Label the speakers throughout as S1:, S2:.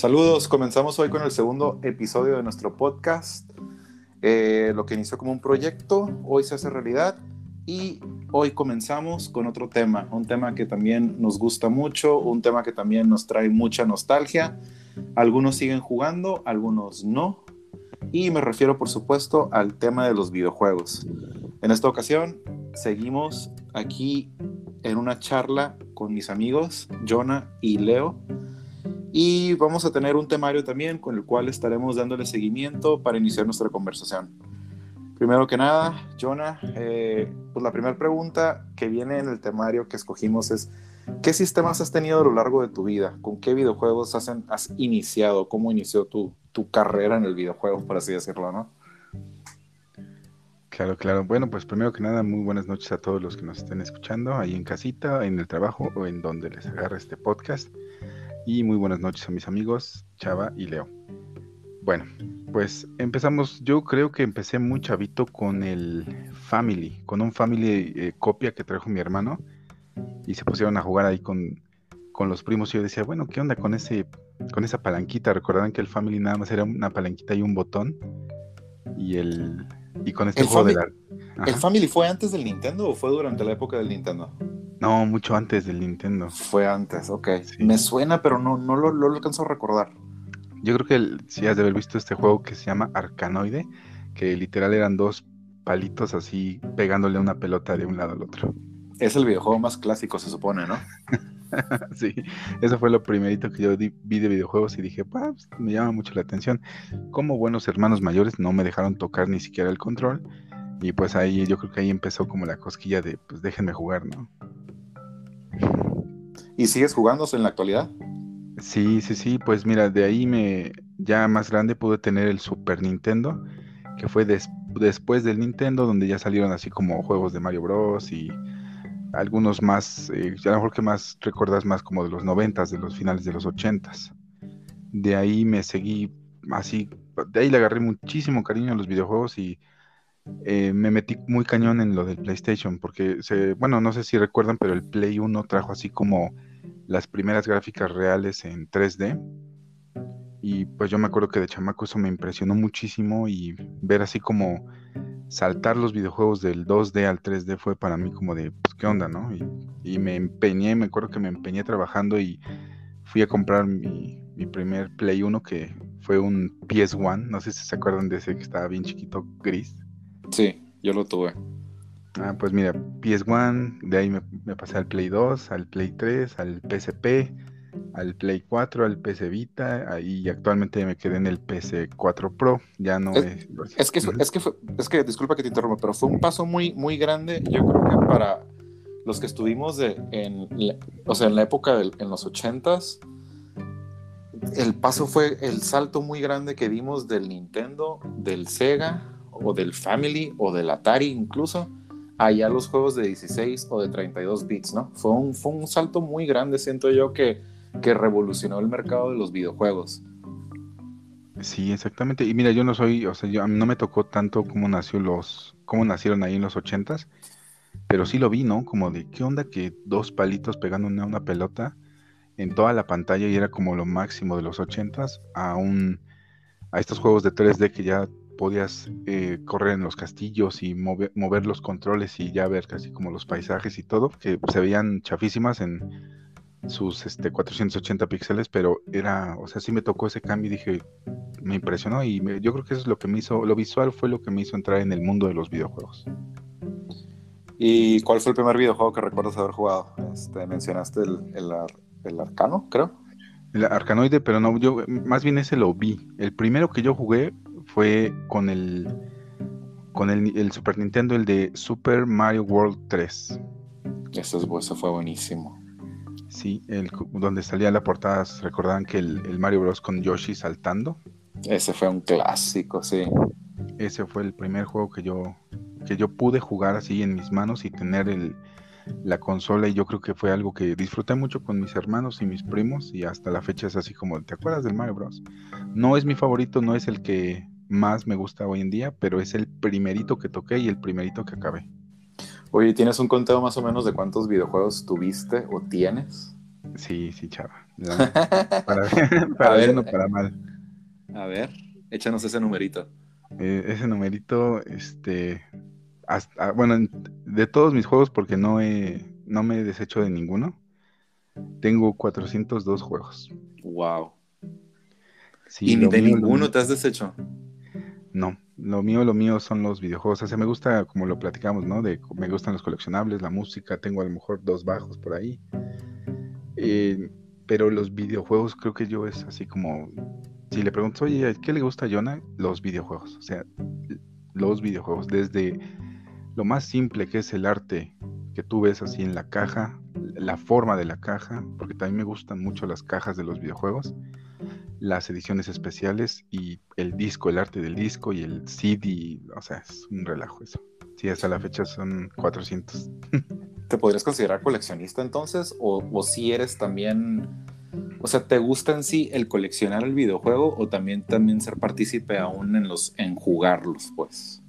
S1: Saludos, comenzamos hoy con el segundo episodio de nuestro podcast. Eh, lo que inició como un proyecto, hoy se hace realidad y hoy comenzamos con otro tema, un tema que también nos gusta mucho, un tema que también nos trae mucha nostalgia. Algunos siguen jugando, algunos no. Y me refiero, por supuesto, al tema de los videojuegos. En esta ocasión, seguimos aquí en una charla con mis amigos, Jonah y Leo y vamos a tener un temario también con el cual estaremos dándole seguimiento para iniciar nuestra conversación. Primero que nada, Jonah, eh, pues la primera pregunta que viene en el temario que escogimos es, ¿qué sistemas has tenido a lo largo de tu vida? ¿Con qué videojuegos has, has iniciado? ¿Cómo inició tu, tu carrera en el videojuego, por así decirlo, no?
S2: Claro, claro. Bueno, pues primero que nada, muy buenas noches a todos los que nos estén escuchando ahí en casita, en el trabajo o en donde les agarre este podcast. Y muy buenas noches a mis amigos Chava y Leo. Bueno, pues empezamos, yo creo que empecé muy chavito con el Family, con un Family eh, copia que trajo mi hermano y se pusieron a jugar ahí con, con los primos y yo decía, bueno, ¿qué onda con ese con esa palanquita? Recordarán que el Family nada más era una palanquita y un botón y el y con este juego de la...
S1: ¿El Family fue antes del Nintendo o fue durante la época del Nintendo?
S2: No, mucho antes del Nintendo.
S1: Fue antes, ok. Me suena, pero no, no lo, lo, alcanzo a recordar.
S2: Yo creo que si has de haber visto este juego que se llama Arcanoide, que literal eran dos palitos así pegándole una pelota de un lado al otro.
S1: Es el videojuego más clásico, se supone, ¿no?
S2: sí, eso fue lo primerito que yo vi de videojuegos y dije, pues me llama mucho la atención. Como buenos hermanos mayores no me dejaron tocar ni siquiera el control. Y pues ahí yo creo que ahí empezó como la cosquilla de, pues déjenme jugar, ¿no?
S1: ¿Y sigues jugándose en la actualidad?
S2: Sí, sí, sí, pues mira, de ahí me, ya más grande pude tener el Super Nintendo, que fue después del Nintendo, donde ya salieron así como juegos de Mario Bros. y algunos más, eh, a lo mejor que más recuerdas más como de los noventas, de los finales de los ochentas. De ahí me seguí así, de ahí le agarré muchísimo cariño a los videojuegos y eh, me metí muy cañón en lo del PlayStation, porque, bueno, no sé si recuerdan, pero el Play 1 trajo así como las primeras gráficas reales en 3D. Y pues yo me acuerdo que de chamaco eso me impresionó muchísimo y ver así como saltar los videojuegos del 2D al 3D fue para mí como de, ¿qué onda, no? Y, me empeñé, me acuerdo que me empeñé trabajando y fui a comprar mi, mi primer Play 1 que fue un PS1, no sé si se acuerdan de ese que estaba bien chiquito, gris.
S1: Sí, yo lo tuve.
S2: Ah, pues mira, PS1, de ahí me, pasé al Play 2, al Play 3, al PSP, al Play 4, al PC Vita, y actualmente me quedé en el PC 4 Pro. Ya no
S1: es. Es, que, es, que, es que, disculpa que te interrumpa, pero fue un paso muy, muy grande, yo creo que para los que estuvimos de, en, o sea, en la época de, en los 80s, el paso fue el salto muy grande que dimos del Nintendo, del Sega o del Family o del Atari incluso, allá los juegos de 16 o de 32 bits, ¿no? Fue un, fue un salto muy grande, siento yo, que, que revolucionó el mercado de los videojuegos.
S2: Sí, exactamente. Y mira, yo no soy, o sea, yo, no me tocó tanto como nació los, cómo nacieron ahí en los ochentas, pero sí lo vi, ¿no? Como de qué onda que dos palitos pegando una, una pelota en toda la pantalla y era como lo máximo de los ochentas a un a estos juegos de 3D que ya podías eh, correr en los castillos y mover, los controles y ya ver casi como los paisajes y todo, que se veían chafísimas en sus este, 480 píxeles, pero era, o sea, sí me tocó ese cambio y dije, me impresionó y yo creo que eso es lo que me hizo, lo visual fue lo que me hizo entrar en el mundo de los videojuegos.
S1: ¿Y cuál fue el primer videojuego que recuerdas haber jugado? Este, mencionaste el, el, el Arcano, creo.
S2: El Arcanoide, pero no, yo más bien ese lo vi. El primero que yo jugué fue con el con el, Super Nintendo, el de Super Mario World 3.
S1: Eso, eso fue buenísimo.
S2: Sí, el, donde salía la portada, recordaban que el, Mario Bros. con Yoshi saltando.
S1: Ese fue un clásico, sí.
S2: Ese fue el primer juego que yo, que yo pude jugar así en mis manos y tener el, la consola y yo creo que fue algo que disfruté mucho con mis hermanos y mis primos y hasta la fecha es así como, ¿te acuerdas del Mario Bros? No es mi favorito, no es el que más me gusta hoy en día, pero es el primerito que toqué y el primerito que acabé.
S1: Oye, ¿tienes un conteo más o menos de cuántos videojuegos tuviste o tienes?
S2: Sí, sí, chava. Para, para bien o para mal.
S1: A ver, échanos ese numerito.
S2: Eh, ese numerito, este, hasta, bueno, de todos mis juegos, porque no, he, no me he deshecho de ninguno, tengo 402 juegos.
S1: Wow. ¿Y ni de ninguno te has deshecho?
S2: No, lo mío, lo mío son los videojuegos. O sea, me gusta, como lo platicamos, ¿no? De, me gustan los coleccionables, la música, tengo a lo mejor dos bajos por ahí. Eh, pero los videojuegos creo que yo es así como, si le pregunto, oye, ¿qué le gusta a Jonah? Los videojuegos. O sea, los videojuegos. Desde lo más simple que es el arte que tú ves así en la caja, la forma de la caja, porque también me gustan mucho las cajas de los videojuegos las ediciones especiales y el disco, el arte del disco y el CD, o sea, es un relajo eso. Sí, hasta la fecha son 400.
S1: ¿Te podrías considerar coleccionista entonces? ¿O, si eres también, o sea, ¿te gusta en sí el coleccionar el videojuego o también, también ser partícipe aún en, los, en jugarlos, pues?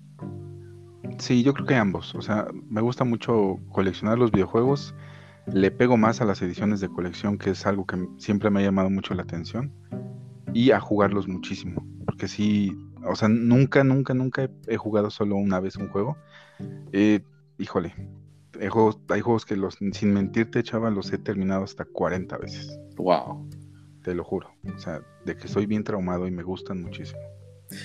S2: Sí, yo creo que ambos. O sea, me gusta mucho coleccionar los videojuegos. Le pego más a las ediciones de colección, que es algo que siempre me ha llamado mucho la atención y a jugarlos muchísimo. Porque sí, o sea, nunca, nunca, nunca he, jugado solo una vez un juego. Eh, híjole, hay juegos, hay juegos que los, sin mentirte, chaval, los he terminado hasta 40 veces.
S1: Wow.
S2: Te lo juro. O sea, de que soy bien traumado y me gustan muchísimo.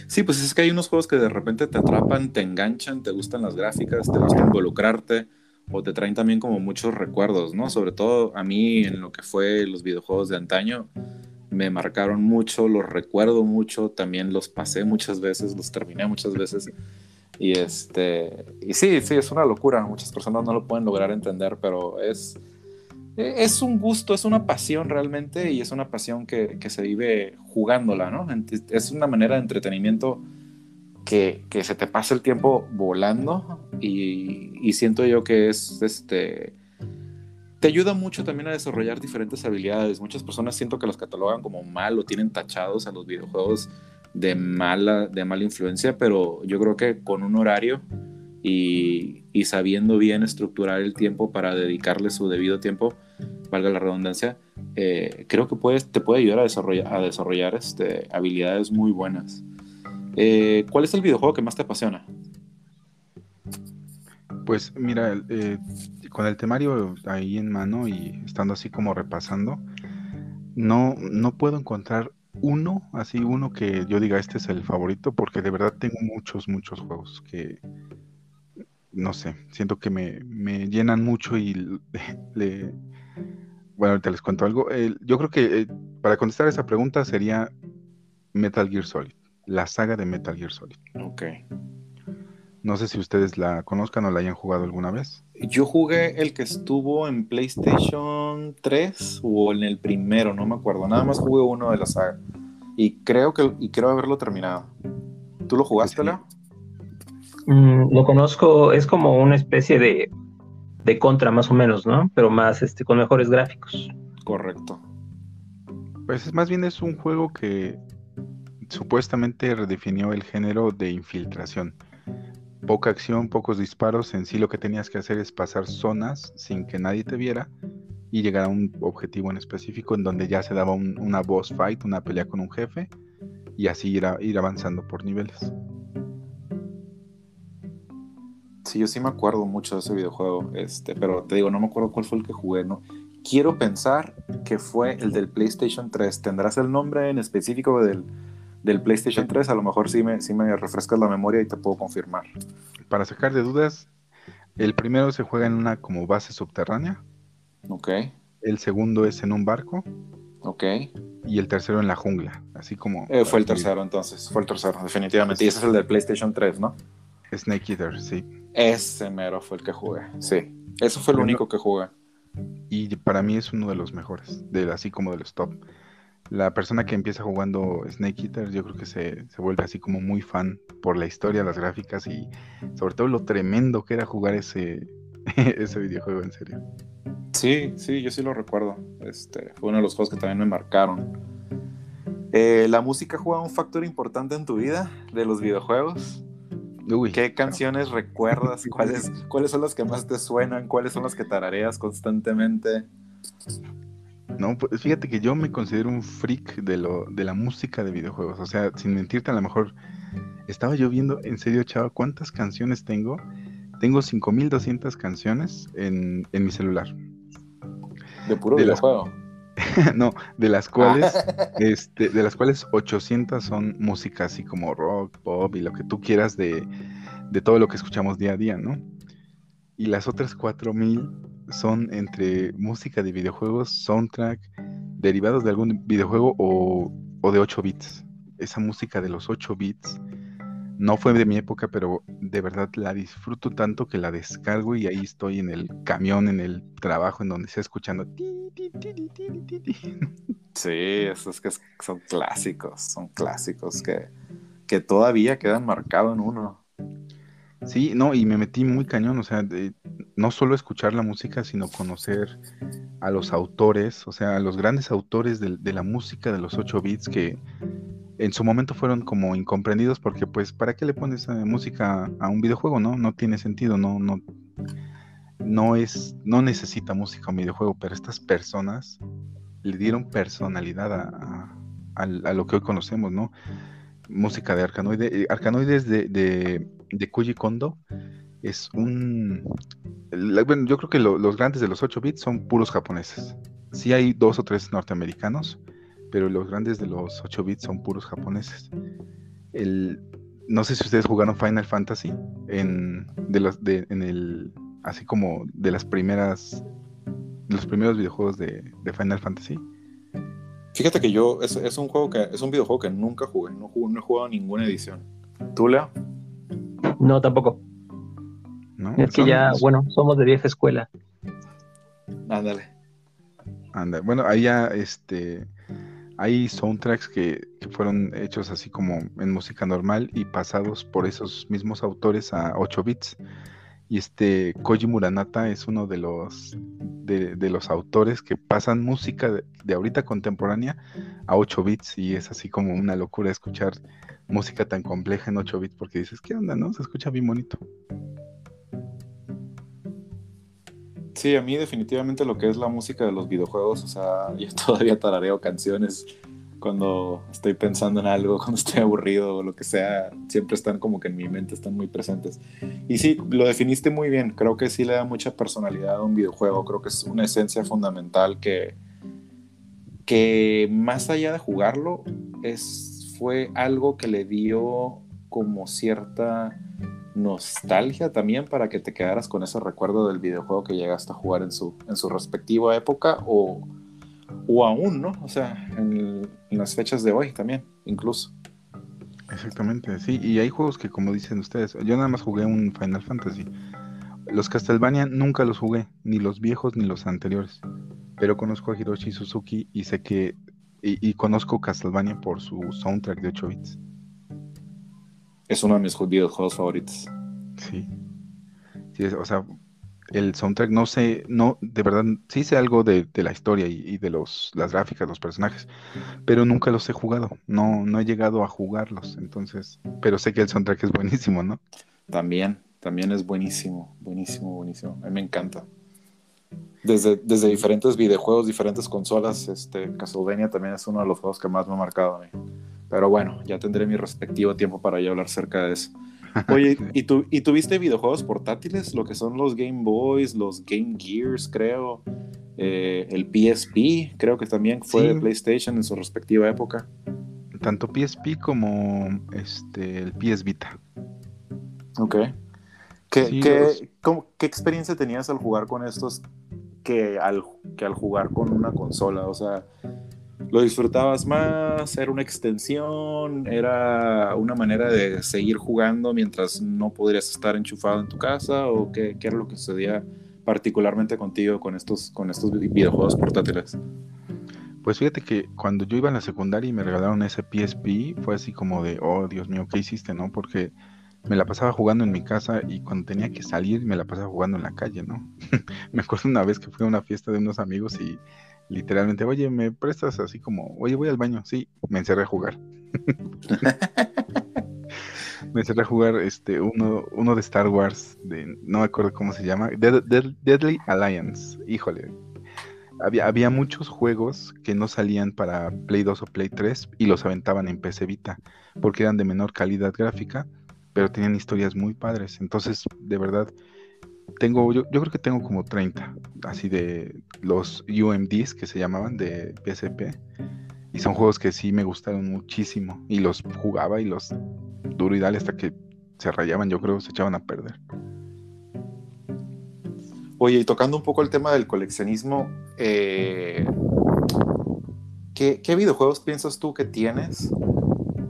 S1: Sí, pues es que hay unos juegos que de repente te atrapan, te enganchan, te gustan las gráficas, te gusta involucrarte o te traen también como muchos recuerdos, ¿no? Sobre todo a mí en lo que fue los videojuegos de antaño, me marcaron mucho, los recuerdo mucho, también los pasé muchas veces, los terminé muchas veces. Y este, y sí, sí, es una locura, muchas personas no lo pueden lograr entender, pero es, es un gusto, es una pasión realmente y es una pasión que, que se vive jugándola, ¿no? Es una manera de entretenimiento que, que se te pasa el tiempo volando y, y siento yo que es este te ayuda mucho también a desarrollar diferentes habilidades. Muchas personas siento que los catalogan como mal o tienen tachados a los videojuegos de mala, de mala influencia, pero yo creo que con un horario y, y sabiendo bien estructurar el tiempo para dedicarle su debido tiempo, valga la redundancia, eh, creo que puedes, te puede ayudar a desarrollar, a desarrollar este, habilidades muy buenas. Eh, ¿Cuál es el videojuego que más te apasiona?
S2: Pues mira, eh, con el temario ahí en mano y estando así como repasando, no, no puedo encontrar uno, así uno que yo diga este es el favorito, porque de verdad tengo muchos, muchos juegos que, no sé, siento que me, llenan mucho y le... Bueno, ahorita les cuento algo. yo creo que eh, para contestar esa pregunta sería Metal Gear Solid, la saga de Metal Gear Solid.
S1: Ok.
S2: No sé si ustedes la conozcan o la hayan jugado alguna vez.
S1: Yo jugué el que estuvo en PlayStation 3 o en el primero, no me acuerdo. Nada más jugué uno de la saga. Y creo que y quiero haberlo terminado. ¿Tú lo jugaste, la?
S3: Mm, lo conozco, es como una especie de, de contra más o menos, ¿no? Pero más este con mejores gráficos.
S1: Correcto.
S2: Pues más bien es un juego que supuestamente redefinió el género de infiltración poca acción, pocos disparos, en sí lo que tenías que hacer es pasar zonas sin que nadie te viera y llegar a un objetivo en específico en donde ya se daba una boss fight, una pelea con un jefe y así ir, ir avanzando por niveles.
S1: Sí, yo sí me acuerdo mucho de ese videojuego, este, pero te digo, no me acuerdo cuál fue el que jugué, ¿no? Quiero pensar que fue el del PlayStation 3. ¿Tendrás el nombre en específico del, del PlayStation 3, a lo mejor sí me, sí me refrescas la memoria y te puedo confirmar.
S2: Para sacar de dudas, el primero se juega en una como base subterránea.
S1: Ok.
S2: El segundo es en un barco.
S1: Ok.
S2: Y el tercero en la jungla, así como...
S1: Eh, fue el tercero entonces, fue el tercero, definitivamente. Y ese es el del PlayStation 3, ¿no?
S2: Snake Eater, sí.
S1: Ese mero fue el que jugué, sí. Eso fue el único que jugué.
S2: Y para mí es uno de los mejores, de, así como de los top la persona que empieza jugando Snake Eater, yo creo que se, vuelve así como muy fan por la historia, las gráficas y sobre todo lo tremendo que era jugar ese, ese videojuego, en serio.
S1: Sí, sí, yo sí lo recuerdo. Este, fue uno de los juegos que también me marcaron. Eh, ¿La música juega un factor importante en tu vida de los videojuegos? ¿Qué canciones recuerdas? ¿Cuáles, ¿Cuáles son las que más te suenan? ¿Cuáles son las que tarareas constantemente?
S2: No, pues fíjate que yo me considero un freak de lo de la música de videojuegos. O sea, sin mentirte, a lo mejor estaba yo viendo, en serio, chava, cuántas canciones tengo. Tengo 5200 canciones en, en mi celular.
S1: De puro
S2: De las-
S1: videojuego.
S2: no, de las cuales, este, de las cuales 800 son música así como rock, pop y lo que tú quieras de, de todo lo que escuchamos día a día, ¿no? Y las otras 4000 son entre música de videojuegos, soundtrack, derivados de algún videojuego o, o de 8 bits. Esa música de los 8 bits no fue de mi época, pero de verdad la disfruto tanto que la descargo y ahí estoy en el camión, en el trabajo, en donde sea escuchando.
S1: Sí, esos que son clásicos, son clásicos que, que todavía quedan marcados en uno.
S2: Sí, no, y me metí muy cañón, o sea, no solo escuchar la música, sino conocer a los autores, o sea, a los grandes autores de, la música de los 8 bits que en su momento fueron como incomprendidos porque pues, ¿para qué le pones eh, música a un videojuego? No, no tiene sentido, no, no, no es, no necesita música un videojuego, pero estas personas le dieron personalidad a, lo que hoy conocemos, ¿no? Música de Arkanoide. eh, Arkanoide es de, de, de Koji Kondo. Es un... bueno, yo creo que lo- los grandes de los 8 bits son puros japoneses. Sí hay dos o tres norteamericanos, pero los grandes de los 8 bits son puros japoneses. El, no sé si ustedes jugaron Final Fantasy en, de los, de, en el... Así como de las primeras... los primeros videojuegos de, de Final Fantasy.
S1: Fíjate que yo, es, es un juego que, es un videojuego que nunca jugué, no, jugué- no he jugado ninguna edición. ¿Tú, Leo?
S3: No, tampoco.
S2: ¿no?
S3: Es que ya, bueno, somos de vieja escuela.
S1: Ándale.
S2: Anda, bueno, ahí ya este hay soundtracks que, que fueron hechos así como en música normal y pasados por esos mismos autores a 8 bits. Y este Koji Muranata es uno de los de, de los autores que pasan música de, de ahorita contemporánea a 8 bits y es así como una locura escuchar música tan compleja en 8 bits porque dices, ¿qué onda, no? Se escucha bien bonito.
S1: Sí, a mí definitivamente lo que es la música de los videojuegos, o sea, yo todavía tarareo canciones cuando estoy pensando en algo, cuando estoy aburrido o lo que sea, siempre están como que en mi mente, están muy presentes. Y sí, lo definiste muy bien, creo que sí le da mucha personalidad a un videojuego, creo que es una esencia fundamental que, que más allá de jugarlo, es, fue algo que le dio como cierta nostalgia también para que te quedaras con ese recuerdo del videojuego que llegaste a jugar en su, en su respectiva época o, o aún, ¿no? O sea, en, en las fechas de hoy también, incluso.
S2: Exactamente, sí, y hay juegos que como dicen ustedes, yo nada más jugué un Final Fantasy. Los Castlevania nunca los jugué, ni los viejos ni los anteriores, pero conozco a Hiroshi Suzuki y sé que, y, y conozco Castlevania por su soundtrack de 8 bits.
S1: Es uno de mis videojuegos favoritos.
S2: Sí. Sí, es- o sea, el soundtrack no sé, no, de verdad, sí sé algo de, de la historia y, de los, las gráficas, los personajes, pero nunca los he jugado, no, no he llegado a jugarlos, entonces, pero sé que el soundtrack es buenísimo, ¿no?
S1: También, también es buenísimo, buenísimo, buenísimo. A mí me encanta. Desde, desde diferentes videojuegos, diferentes consolas, este, Castlevania también es uno de los juegos que más me ha marcado a mí. Pero bueno, ya tendré mi respectivo tiempo para ya hablar cerca de eso. Oye, ¿y, tú, ¿y tuviste videojuegos portátiles? Lo que son los Game Boys, los Game Gears, creo. eh, el PSP, creo que también fue
S2: Sí.
S1: de PlayStation en su respectiva época.
S2: Tanto PSP como este el PS Vita.
S1: Ok. ¿Qué,
S2: Sí,
S1: qué-
S2: los-
S1: cómo- qué experiencia tenías al jugar con estos que al, que al jugar con una consola? O sea, ¿lo disfrutabas más? ¿Era una extensión? ¿Era una manera de seguir jugando mientras no podrías estar enchufado en tu casa? ¿O qué, era lo que sucedía particularmente contigo con estos, con estos videojuegos portátiles?
S2: Pues fíjate que cuando yo iba a la secundaria y me regalaron ese PSP, fue así como de, oh Dios mío, ¿qué hiciste, no? Porque me la pasaba jugando en mi casa y cuando tenía que salir me la pasaba jugando en la calle, ¿no? me acuerdo una vez que fui a una fiesta de unos amigos y literalmente, oye, ¿me prestas así como, oye, voy al baño? Sí, me encerré a jugar. me encerré a jugar este uno, uno de Star Wars, de, no me acuerdo cómo se llama, Dead- Dead- Deadly Alliance, híjole. había, había muchos juegos que no salían para Play 2 o Play 3 y los aventaban en PC Vita, porque eran de menor calidad gráfica, pero tenían historias muy padres. Entonces, de verdad, tengo, yo, yo creo que tengo como 30, así de los UMDs que se llamaban de PSP. Y son juegos que sí me gustaron muchísimo. Y los jugaba y los duro y dale hasta que se rayaban, yo creo, se echaban a perder.
S1: Oye, y tocando un poco el tema del coleccionismo, eh, ¿qué, ¿qué, videojuegos piensas tú que tienes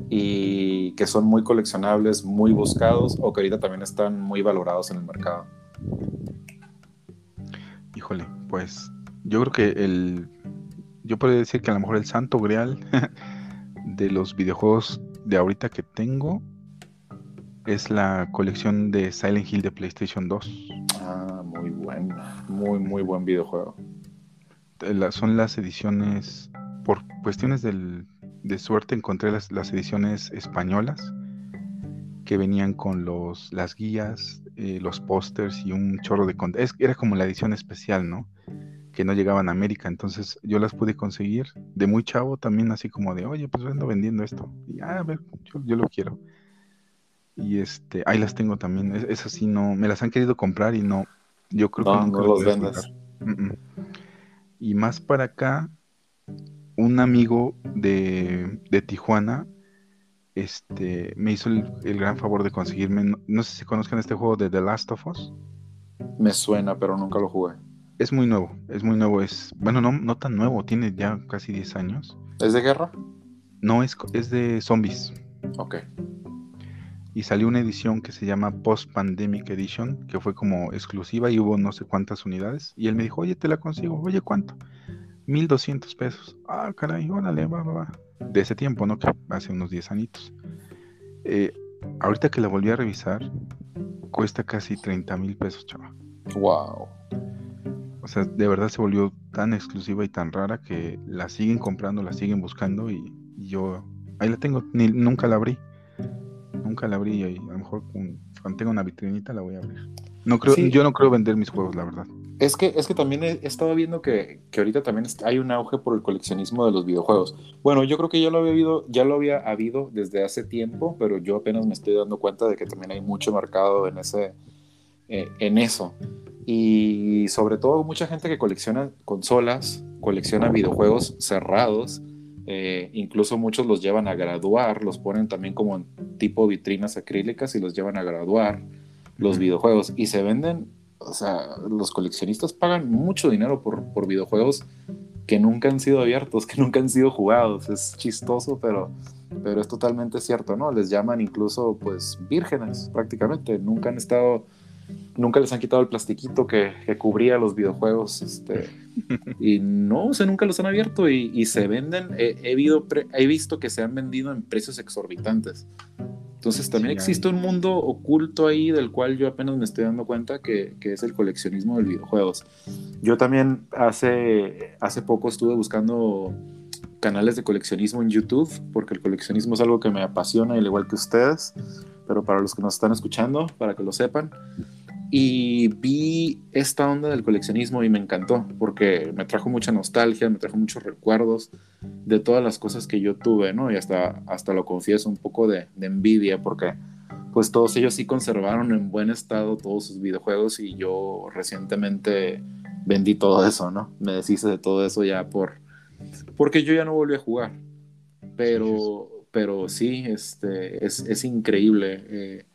S1: y que son muy coleccionables, muy buscados o que ahorita también están muy valorados en el mercado?
S2: Híjole, pues yo creo que el... Yo podría decir que a lo mejor el santo grial de los videojuegos de ahorita que tengo es la colección de Silent Hill de PlayStation 2.
S1: Ah, muy buen, muy, muy buen videojuego.
S2: son las ediciones, por cuestiones del, de suerte encontré las, las, ediciones españolas que venían con los, las guías, eh, los pósters y un chorro de contenido. Era como la edición especial, ¿no? Que no llegaban a América, entonces yo las pude conseguir de muy chavo también, así como de, oye, pues ando vendiendo esto. Y ah, a ver, yo, yo lo quiero. Y este, ahí las tengo también. Es, así, no, me las han querido comprar y no, yo creo que nunca
S1: los vendas.
S2: Y más para acá, un amigo de, de Tijuana este, me hizo el, gran favor de conseguirme, no, sé si conozcan este juego de The Last of Us.
S1: Me suena, pero nunca lo jugué.
S2: Es muy nuevo, es muy nuevo, es, bueno, no, no tan nuevo, tiene ya casi 10 años.
S1: ¿Es de guerra?
S2: No, es, es de zombies.
S1: Ok
S2: y salió una edición que se llama Post Pandemic Edition, que fue como exclusiva y hubo no sé cuántas unidades. Y él me dijo, oye, te la consigo, oye, ¿cuánto? 1200 pesos. Ah, caray, órale, va, va, va. De ese tiempo, ¿no? Que hace unos 10 añitos. Eh, ahorita que la volví a revisar, cuesta casi 30 mil pesos, chaval.
S1: Wow.
S2: O sea, de verdad se volvió tan exclusiva y tan rara que la siguen comprando, la siguen buscando y, yo ahí la tengo, ni, nunca la abrí nunca la abrí y a lo mejor cuando tenga una vitrinita la voy a abrir. No creo, Yo no creo vender mis juegos, la verdad.
S1: Es que, es que también he, estado viendo que, que, ahorita también hay un auge por el coleccionismo de los videojuegos. Bueno, yo creo que ya lo había habido, ya lo había habido desde hace tiempo, pero yo apenas me estoy dando cuenta de que también hay mucho mercado en ese, eh, en eso. Y sobre todo mucha gente que colecciona consolas, colecciona videojuegos cerrados eh, incluso muchos los llevan a graduar, los ponen también como en tipo vitrinas acrílicas y los llevan a graduar los videojuegos y se venden, o sea, los coleccionistas pagan mucho dinero por, por videojuegos que nunca han sido abiertos, que nunca han sido jugados. Es chistoso, pero, pero es totalmente cierto, ¿no? Les llaman incluso pues vírgenes prácticamente, nunca han estado nunca les han quitado el plastiquito que, cubría los videojuegos. Este, y no, o sea, nunca los han abierto y, se venden. He, he, visto que se han vendido en precios exorbitantes. Entonces también existe un mundo oculto ahí del cual yo apenas me estoy dando cuenta que, que, es el coleccionismo de videojuegos. Yo también hace, hace poco estuve buscando canales de coleccionismo en YouTube porque el coleccionismo es algo que me apasiona al igual que ustedes pero para los que nos están escuchando, para que lo sepan. Y vi esta onda del coleccionismo y me encantó porque me trajo mucha nostalgia, me trajo muchos recuerdos de todas las cosas que yo tuve, ¿no? Y hasta, hasta lo confieso, un poco de, de envidia porque pues todos ellos sí conservaron en buen estado todos sus videojuegos y yo recientemente vendí todo eso, ¿no? Me deshice de todo eso ya por... porque yo ya no volví a jugar. Pero pero sí, este, es, es increíble, eh,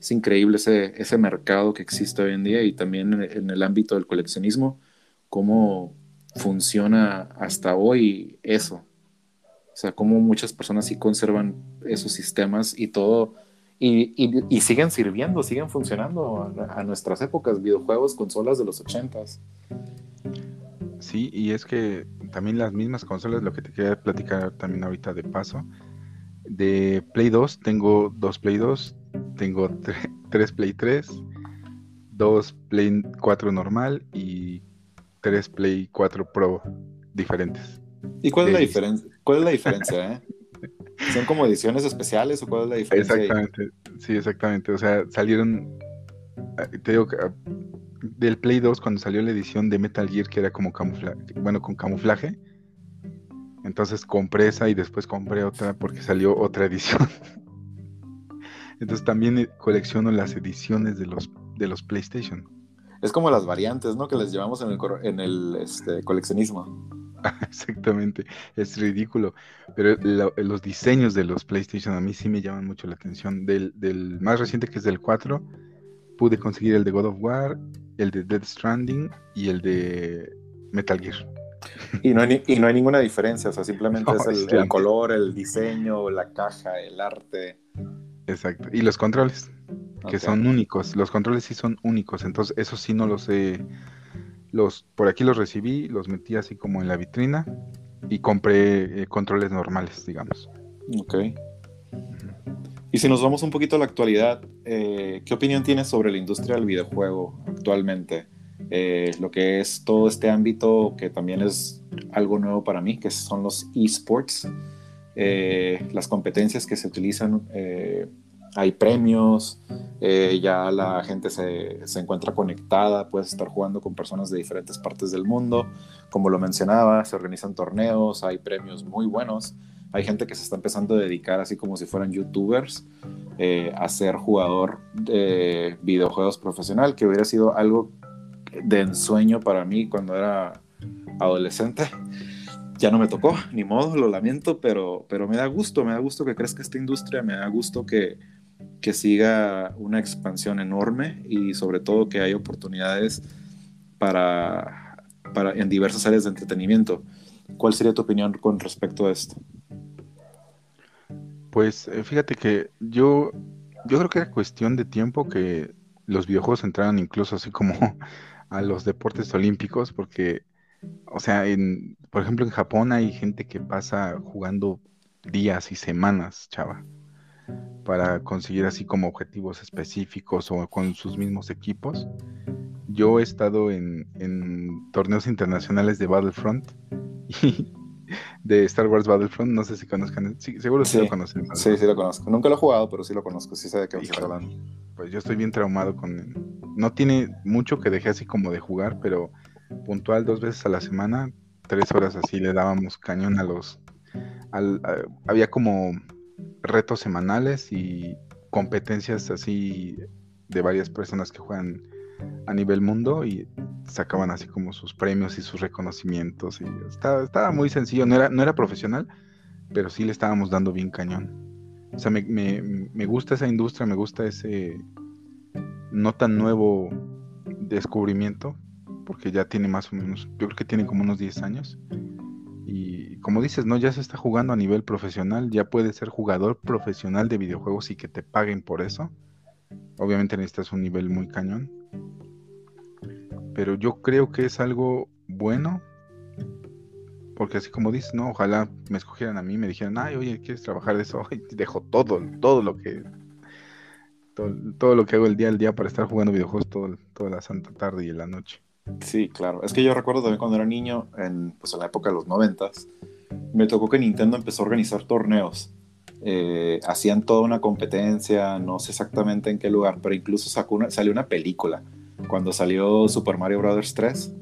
S1: es increíble ese, ese mercado que existe hoy en día y también en, el ámbito del coleccionismo, cómo funciona hasta hoy eso. O sea, cómo muchas personas sí conservan esos sistemas y todo, y, y, siguen sirviendo, siguen funcionando a, nuestras épocas, videojuegos, consolas de los ochentas.
S2: Sí, y es que también las mismas consolas, lo que te quería platicar también ahorita de paso, de Play 2 tengo dos Play 2, tengo tres Play 3, dos Play 4 normal y tres Play 4 Pro diferentes.
S1: ¿Y cuál es la diferencia? ¿Cuál es la diferencia? Eh? ¿Son como ediciones especiales o cuál es la diferencia?
S2: Exactamente, sí, exactamente. O sea, salieron, eh, te digo que del Play 2 cuando salió la edición de Metal Gear que era como camuflaje, bueno, con camuflaje. Entonces compré esa y después compré otra porque salió otra edición. Entonces también eh, colecciono las ediciones de los, de los PlayStation.
S1: Es como las variantes, ¿no? Que les llevamos en el, en el este, coleccionismo.
S2: Exactamente, es ridículo. Pero los diseños de los PlayStation a mí sí me llaman mucho la atención. Del, del, más reciente, que es del 4, pude conseguir el de God of War, el de Dead Stranding y el de Metal Gear.
S1: Y no hay, y no hay ninguna diferencia, o sea, simplemente es el, color, el diseño, la caja, el arte.
S2: Exacto. Y los controles, que son únicos. Los controles sí son únicos, entonces eso sí no los he los, por aquí los recibí, los metí así como en la vitrina y compré eh, controles normales, digamos.
S1: Ok. Y si nos vamos un poquito a la actualidad, eh, ¿qué opinión tienes sobre la industria del videojuego actualmente? Eh, lo que es todo este ámbito que también es algo nuevo para mí, que son los esports, las competencias que se utilizan hay premios, eh, ya la gente se, se, encuentra conectada, puedes estar jugando con personas de diferentes partes del mundo. Como lo mencionaba, se organizan torneos, hay premios muy buenos. Hay gente que se está empezando a dedicar, así como si fueran youtubers, eh, a ser jugador de videojuegos profesional, que hubiera sido algo de ensueño para mí cuando era adolescente ya no me tocó, ni modo, lo lamento, pero, pero me da gusto, me da gusto que crezca esta industria, me da gusto que, que siga una expansión enorme y sobre todo que haya oportunidades para, para, en diversas áreas de entretenimiento. ¿Cuál sería tu opinión con respecto a esto?
S2: Pues eh, fíjate que yo, yo creo que era cuestión de tiempo que los videojuegos entraran incluso así como a los deportes olímpicos, porque, o sea, en, por ejemplo, en Japón hay gente que pasa jugando días y semanas, chava para conseguir así como objetivos específicos o con sus mismos equipos. Yo he estado en, torneos internacionales de Battlefront y de Star Wars Battlefront, no sé si conozcan, seguro sí, lo conocen.
S1: Sí, sí lo conozco. Nunca lo he jugado, pero sí lo conozco, sí sé de qué me hablando.
S2: Pues yo estoy bien traumado con... No tiene mucho que dejé así como de jugar, pero puntual dos veces a la semana, tres horas así le dábamos cañón a los... había como retos semanales y competencias así de varias personas que juegan a nivel mundo y sacaban así como sus premios y sus reconocimientos y estaba, muy sencillo, no era, no era profesional, pero sí le estábamos dando bien cañón. O sea, me, me, me gusta esa industria, me gusta ese no tan nuevo descubrimiento, porque ya tiene más o menos, yo creo que tiene como unos 10 años y como dices, ¿no? Ya se está jugando a nivel profesional, ya puedes ser jugador profesional de videojuegos y que te paguen por eso. Obviamente necesitas un nivel muy cañón. Pero yo creo que es algo bueno. Porque así como dices, ¿no? Ojalá me escogieran a mí, me dijeran, ay, oye, ¿quieres trabajar de eso? Y dejo todo, todo lo que todo, lo que hago el día al día para estar jugando videojuegos todo, toda la santa tarde y la noche.
S1: Sí, claro. Es que yo recuerdo también cuando era niño, en, pues en la época de los noventas, me tocó que Nintendo empezó a organizar torneos. Eh, hacían toda una competencia, no sé exactamente en qué lugar, pero incluso sacó salió una película. Cuando salió Super Mario Bros. 3,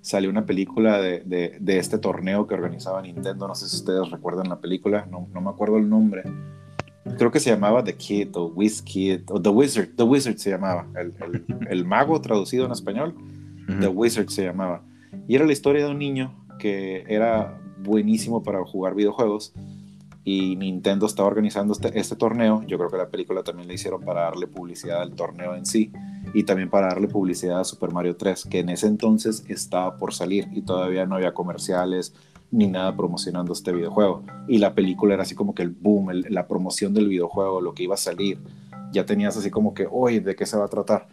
S1: salió una película de, de, este torneo que organizaba Nintendo. No sé si ustedes recuerdan la película, no, no me acuerdo el nombre. Creo que se llamaba The Kid o Kid o The Wizard. The Wizard se llamaba, el, el, el mago traducido en español The Wizard se llamaba. Y era la historia de un niño que era buenísimo para jugar videojuegos y Nintendo estaba organizando este, este, torneo. Yo creo que la película también la hicieron para darle publicidad al torneo en sí y también para darle publicidad a Super Mario 3, que en ese entonces estaba por salir y todavía no había comerciales ni nada promocionando este videojuego. Y la película era así como que el boom, la promoción del videojuego, lo que iba a salir. Ya tenías así como que, oye, ¿de qué se va a tratar?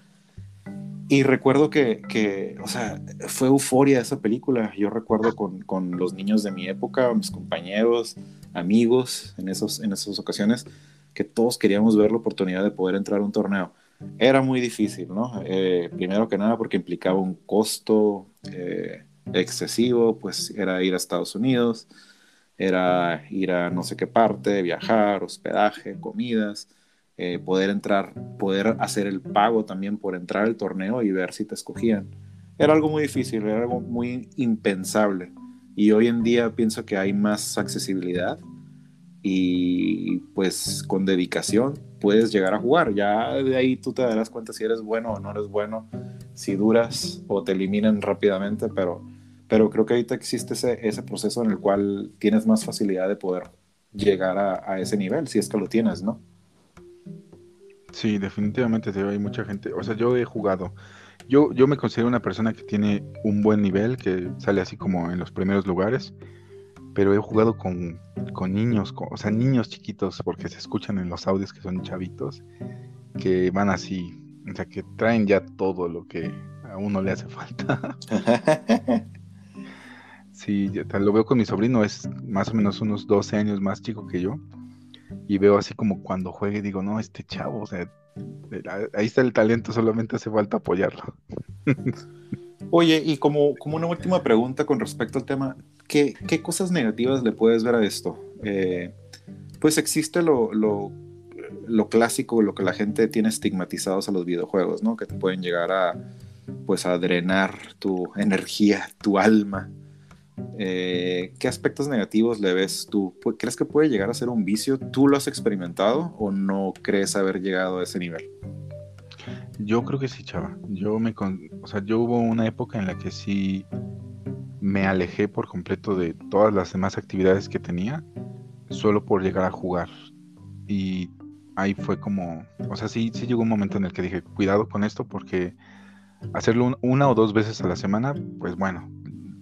S1: Y recuerdo que, que, o sea, fue euforia esa película. Yo recuerdo con, con, los niños de mi época, mis compañeros, amigos, en, esos, en esas ocasiones, que todos queríamos ver la oportunidad de poder entrar a un torneo. Era muy difícil, ¿no? Eh, primero que nada porque implicaba un costo eh, excesivo, pues era ir a Estados Unidos, era ir a no sé qué parte, viajar, hospedaje, comidas eh, poder entrar, poder hacer el pago también por entrar al torneo y ver si te escogían. Era algo muy difícil, era algo muy impensable. Y hoy en día pienso que hay más accesibilidad y pues con dedicación puedes llegar a jugar. Ya de ahí tú te darás cuenta si eres bueno o no eres bueno, si duras o te eliminan rápidamente, pero, pero creo que ahorita existe ese, ese proceso en el cual tienes más facilidad de poder llegar a, a ese nivel, si es que lo tienes, ¿no?
S2: Sí, definitivamente hay mucha gente, o sea, yo he jugado, yo, yo me considero una persona que tiene un buen nivel, que sale así como en los primeros lugares, pero he jugado con, con niños, o sea, niños chiquitos, porque se escuchan en los audios que son chavitos, que van así, o sea, que traen ya todo lo que a uno le hace falta. sí, lo veo con mi sobrino, es más o menos unos 12 años más chico que yo y veo así como cuando juegue, digo, no, este chavo, o sea, ahí está el talento, solamente hace falta apoyarlo.
S1: Oye, y como, como una última pregunta con respecto al tema, ¿qué, qué cosas negativas le puedes ver a esto? Eh, pues existe lo, lo, lo, clásico, lo que la gente tiene estigmatizados a los videojuegos, ¿no? Que te pueden llegar a, pues, a drenar tu energía, tu alma. Eh, ¿Qué aspectos negativos le ves tú? ¿Crees que puede llegar a ser un vicio? ¿Tú lo has experimentado o no crees haber llegado a ese nivel?
S2: Yo creo que sí, chava. Yo me, o sea, yo hubo una época en la que sí me alejé por completo de todas las demás actividades que tenía, solo por llegar a jugar. Y ahí fue como, o sea, sí, sí llegó un momento en el que dije, cuidado con esto porque hacerlo una o dos veces a la semana, pues bueno,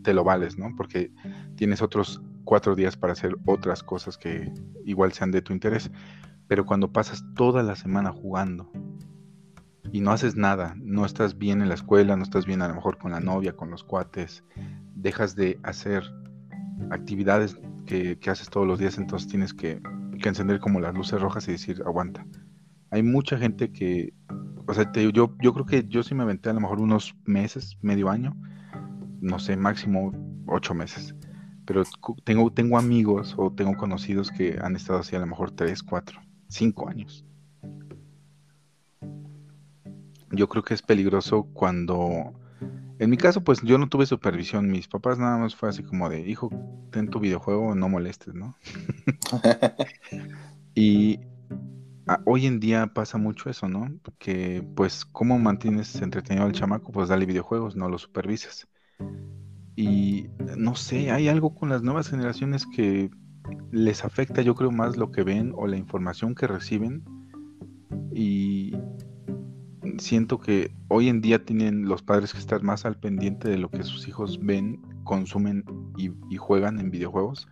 S2: te lo vales, ¿no? Porque tienes otros cuatro días para hacer otras cosas que igual sean de tu interés. Pero cuando pasas toda la semana jugando y no haces nada, no estás bien en la escuela, no estás bien a lo mejor con la novia, con los cuates, dejas de hacer actividades que, haces todos los días, entonces tienes que, que, encender como las luces rojas y decir, aguanta. Hay mucha gente que, o sea, yo, yo creo que yo sí me aventé a lo mejor unos meses, medio año, no sé, máximo ocho meses. Pero tengo, tengo amigos o tengo conocidos que han estado así a lo mejor tres, cuatro, cinco años. Yo creo que es peligroso cuando... En mi caso, pues yo no tuve supervisión. Mis papás nada más fue así como de, hijo, ten tu videojuego, no molestes, ¿no? y hoy en día pasa mucho eso, ¿no? Que pues, ¿cómo mantienes entretenido al chamaco? Pues dale videojuegos, no lo supervises. Y no sé, hay algo con las nuevas generaciones que les afecta, yo creo, más lo que ven o la información que reciben. Y siento que hoy en día tienen los padres que estar más al pendiente de lo que sus hijos ven, consumen y, juegan en videojuegos.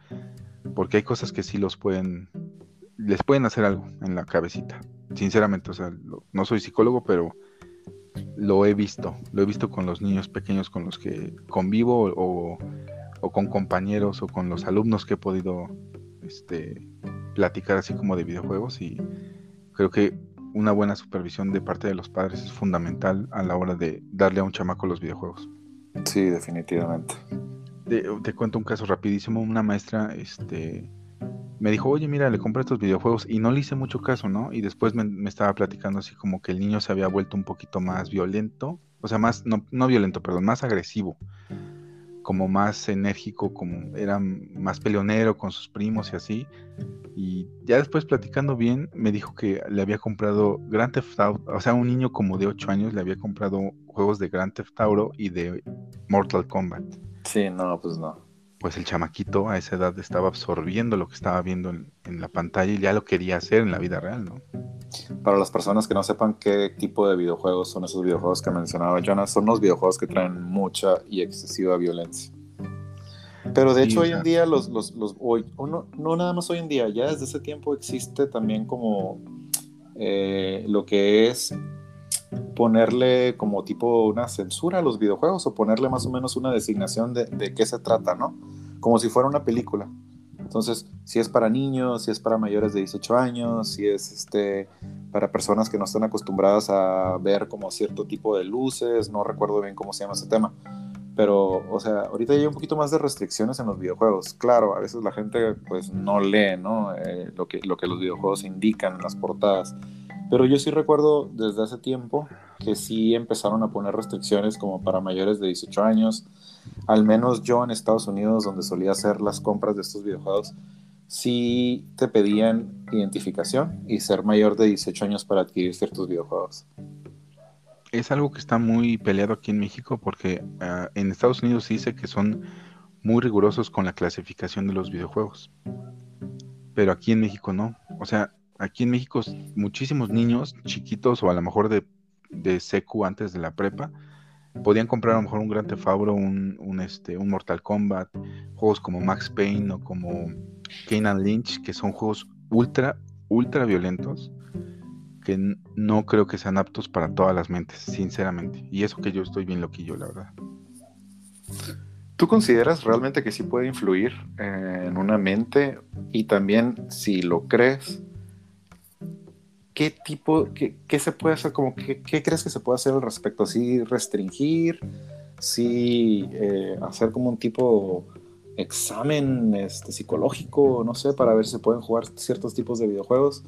S2: Porque hay cosas que sí los pueden, les pueden hacer algo en la cabecita. Sinceramente, o sea, no soy psicólogo, pero lo he visto, lo he visto con los niños pequeños con los que convivo o, con compañeros o con los alumnos que he podido este, platicar así como de videojuegos y creo que una buena supervisión de parte de los padres es fundamental a la hora de darle a un chamaco los videojuegos.
S1: Sí, definitivamente.
S2: Te, te cuento un caso rapidísimo, una maestra este, me dijo, oye, mira, le compré estos videojuegos y no le hice mucho caso, ¿no? Y después me, estaba platicando así como que el niño se había vuelto un poquito más violento, o sea, más, no, no violento, perdón, más agresivo, como más enérgico, como era más peleonero con sus primos y así. Y ya después platicando bien, me dijo que le había comprado Grand Theft Auto, o sea, un niño como de 8 años le había comprado juegos de Grand Theft Auto y de Mortal Kombat.
S1: Sí, no, pues no
S2: pues el chamaquito a esa edad estaba absorbiendo lo que estaba viendo en, la pantalla y ya lo quería hacer en la vida real, ¿no?
S1: Para las personas que no sepan qué tipo de videojuegos son esos videojuegos que mencionaba Jonas, son los videojuegos que traen mucha y excesiva violencia. Pero de hecho hoy en día los, los, los hoy, no, no, nada más hoy en día, ya desde ese tiempo existe también como eh, lo que es ponerle como tipo una censura a los videojuegos o ponerle más o menos una designación de, de qué se trata, ¿no? Como si fuera una película. Entonces, si es para niños, si es para mayores de 18 años, si es este, para personas que no están acostumbradas a ver como cierto tipo de luces, no recuerdo bien cómo se llama ese tema. Pero, o sea, ahorita hay un poquito más de restricciones en los videojuegos. Claro, a veces la gente pues no lee, ¿no? Eh, lo, que, lo que los videojuegos indican en las portadas Pero yo sí recuerdo desde hace tiempo que sí empezaron a poner restricciones como para mayores de 18 años. Al menos yo en Estados Unidos, donde solía hacer las compras de estos videojuegos, sí te pedían identificación y ser mayor de 18 años para adquirir ciertos videojuegos.
S2: Es algo que está muy peleado aquí en México porque ah, en Estados Unidos se dice que son muy rigurosos con la clasificación de los videojuegos. Pero aquí en México no. O sea, aquí en México muchísimos niños chiquitos o a lo mejor de, de secu antes de la prepa podían comprar a lo mejor un Grand Theft Auto, un, este, un Mortal Kombat, juegos como Max Payne o como Kane Lynch, que son juegos ultra, ultra violentos que no creo que sean aptos para todas las mentes, sinceramente. Y eso que yo estoy bien loquillo, la verdad.
S1: ¿Tú consideras realmente que sí puede influir en una mente? Y también, si lo crees, ¿qué tipo, qué, se puede hacer? Como, ¿qué, crees que se puede hacer al respecto? ¿Sí restringir? ¿Sí eh, hacer como un tipo examen este, psicológico, no sé, para ver si se pueden jugar ciertos tipos de videojuegos?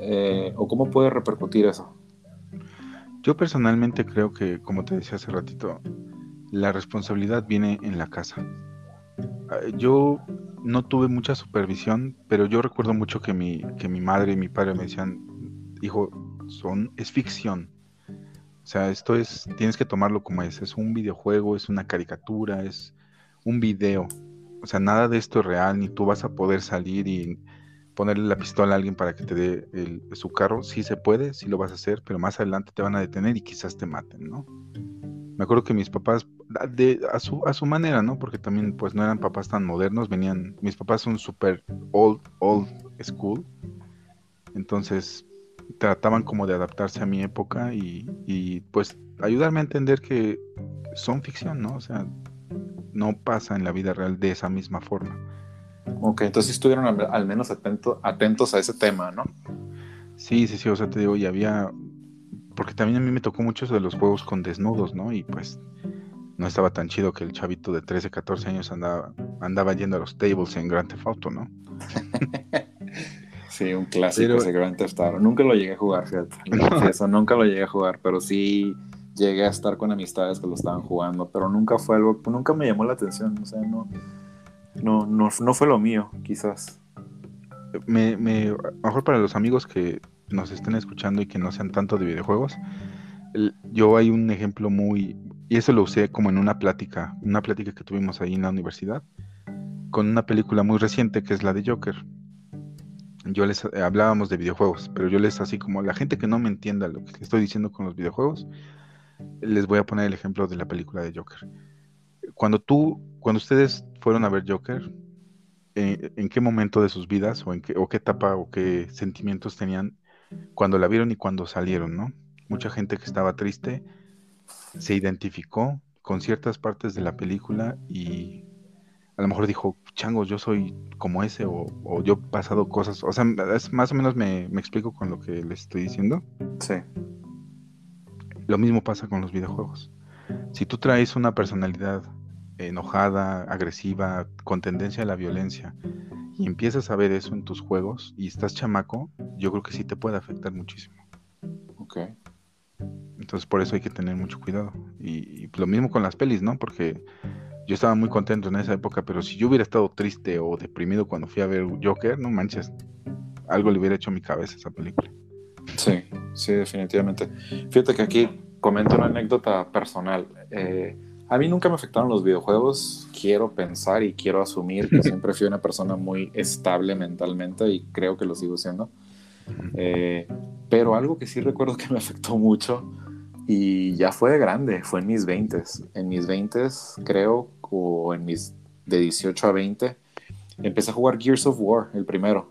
S1: Eh, ¿O cómo puede repercutir eso?
S2: Yo personalmente creo que, como te decía hace ratito, la responsabilidad viene en la casa. Ah, yo no tuve mucha supervisión, pero yo recuerdo mucho que mi, que mi madre y mi padre me decían, hijo, son, es ficción. O sea, esto es, tienes que tomarlo como es, es un videojuego, es una caricatura, es un video. O sea, nada de esto es real, ni tú vas a poder salir y ponerle la pistola a alguien para que te dé su carro. Sí se puede, sí lo vas a hacer, pero más adelante te van a detener y quizás te maten, ¿no? Me acuerdo que mis papás, de, a, su, a su manera, ¿no? Porque también pues no eran papás tan modernos, venían, mis papás son súper old, old school. Entonces trataban como de adaptarse a mi época y, y pues ayudarme a entender que son ficción, ¿no? O sea, no pasa en la vida real de esa misma forma.
S1: Ok, entonces estuvieron al, menos atentos a ese tema, ¿no?
S2: Sí, sí, sí, o sea, te digo, y había, porque también a mí me tocó mucho eso de los juegos con desnudos, ¿no? Y pues no estaba tan chido que el chavito de 13, 14 años andaba, andaba yendo a los tables en Grand Theft Auto, ¿no?
S1: sí, un clásico ese Grand Theft Auto. Nunca lo llegué a jugar, fíjate. Eso, nunca lo llegué a jugar, pero sí llegué a estar con amistades que lo estaban jugando, pero nunca fue algo, nunca me llamó la atención, o sea, no no, no, no fue lo mío, quizás.
S2: Me, me, mejor para los amigos que nos estén escuchando y que no sean tanto de videojuegos, yo hay un ejemplo muy, y eso lo usé como en una plática, una plática que tuvimos ahí en la universidad, con una película muy reciente que es la de Joker. Yo les eh, hablábamos de videojuegos, pero yo les así como la gente que no me entienda lo que estoy diciendo con los videojuegos, les voy a poner el ejemplo de la película de Joker. Cuando tú, cuando ustedes fueron a ver Joker, eh, ¿en, qué momento de sus vidas o en qué, o qué etapa o qué sentimientos tenían cuando la vieron y cuando salieron, ¿no? Mucha gente que estaba triste se identificó con ciertas partes de la película y a lo mejor dijo, changos, yo soy como ese o, yo he pasado cosas, o sea, más o menos me, me, explico con lo que les estoy diciendo.
S1: Sí.
S2: Lo mismo pasa con los videojuegos. Si tú traes una personalidad enojada, agresiva, con tendencia a la violencia, y empiezas a ver eso en tus juegos y estás chamaco, yo creo que sí te puede afectar muchísimo.
S1: Ok.
S2: Entonces por eso hay que tener mucho cuidado. Y, lo mismo con las pelis, ¿no? Porque yo estaba muy contento en esa época, pero si yo hubiera estado triste o deprimido cuando fui a ver Joker, no manches, algo le hubiera hecho a mi cabeza esa película.
S1: Sí, sí, definitivamente. Fíjate que aquí comento una anécdota personal. Eh, a mí nunca me afectaron los videojuegos. Quiero pensar y quiero asumir que siempre fui una persona muy estable mentalmente y creo que lo sigo siendo. Eh, pero algo que sí recuerdo que me afectó mucho y ya fue de grande, fue en mis 20. En mis 20 creo, o en mis de 18 a 20, empecé a jugar Gears of War, el primero,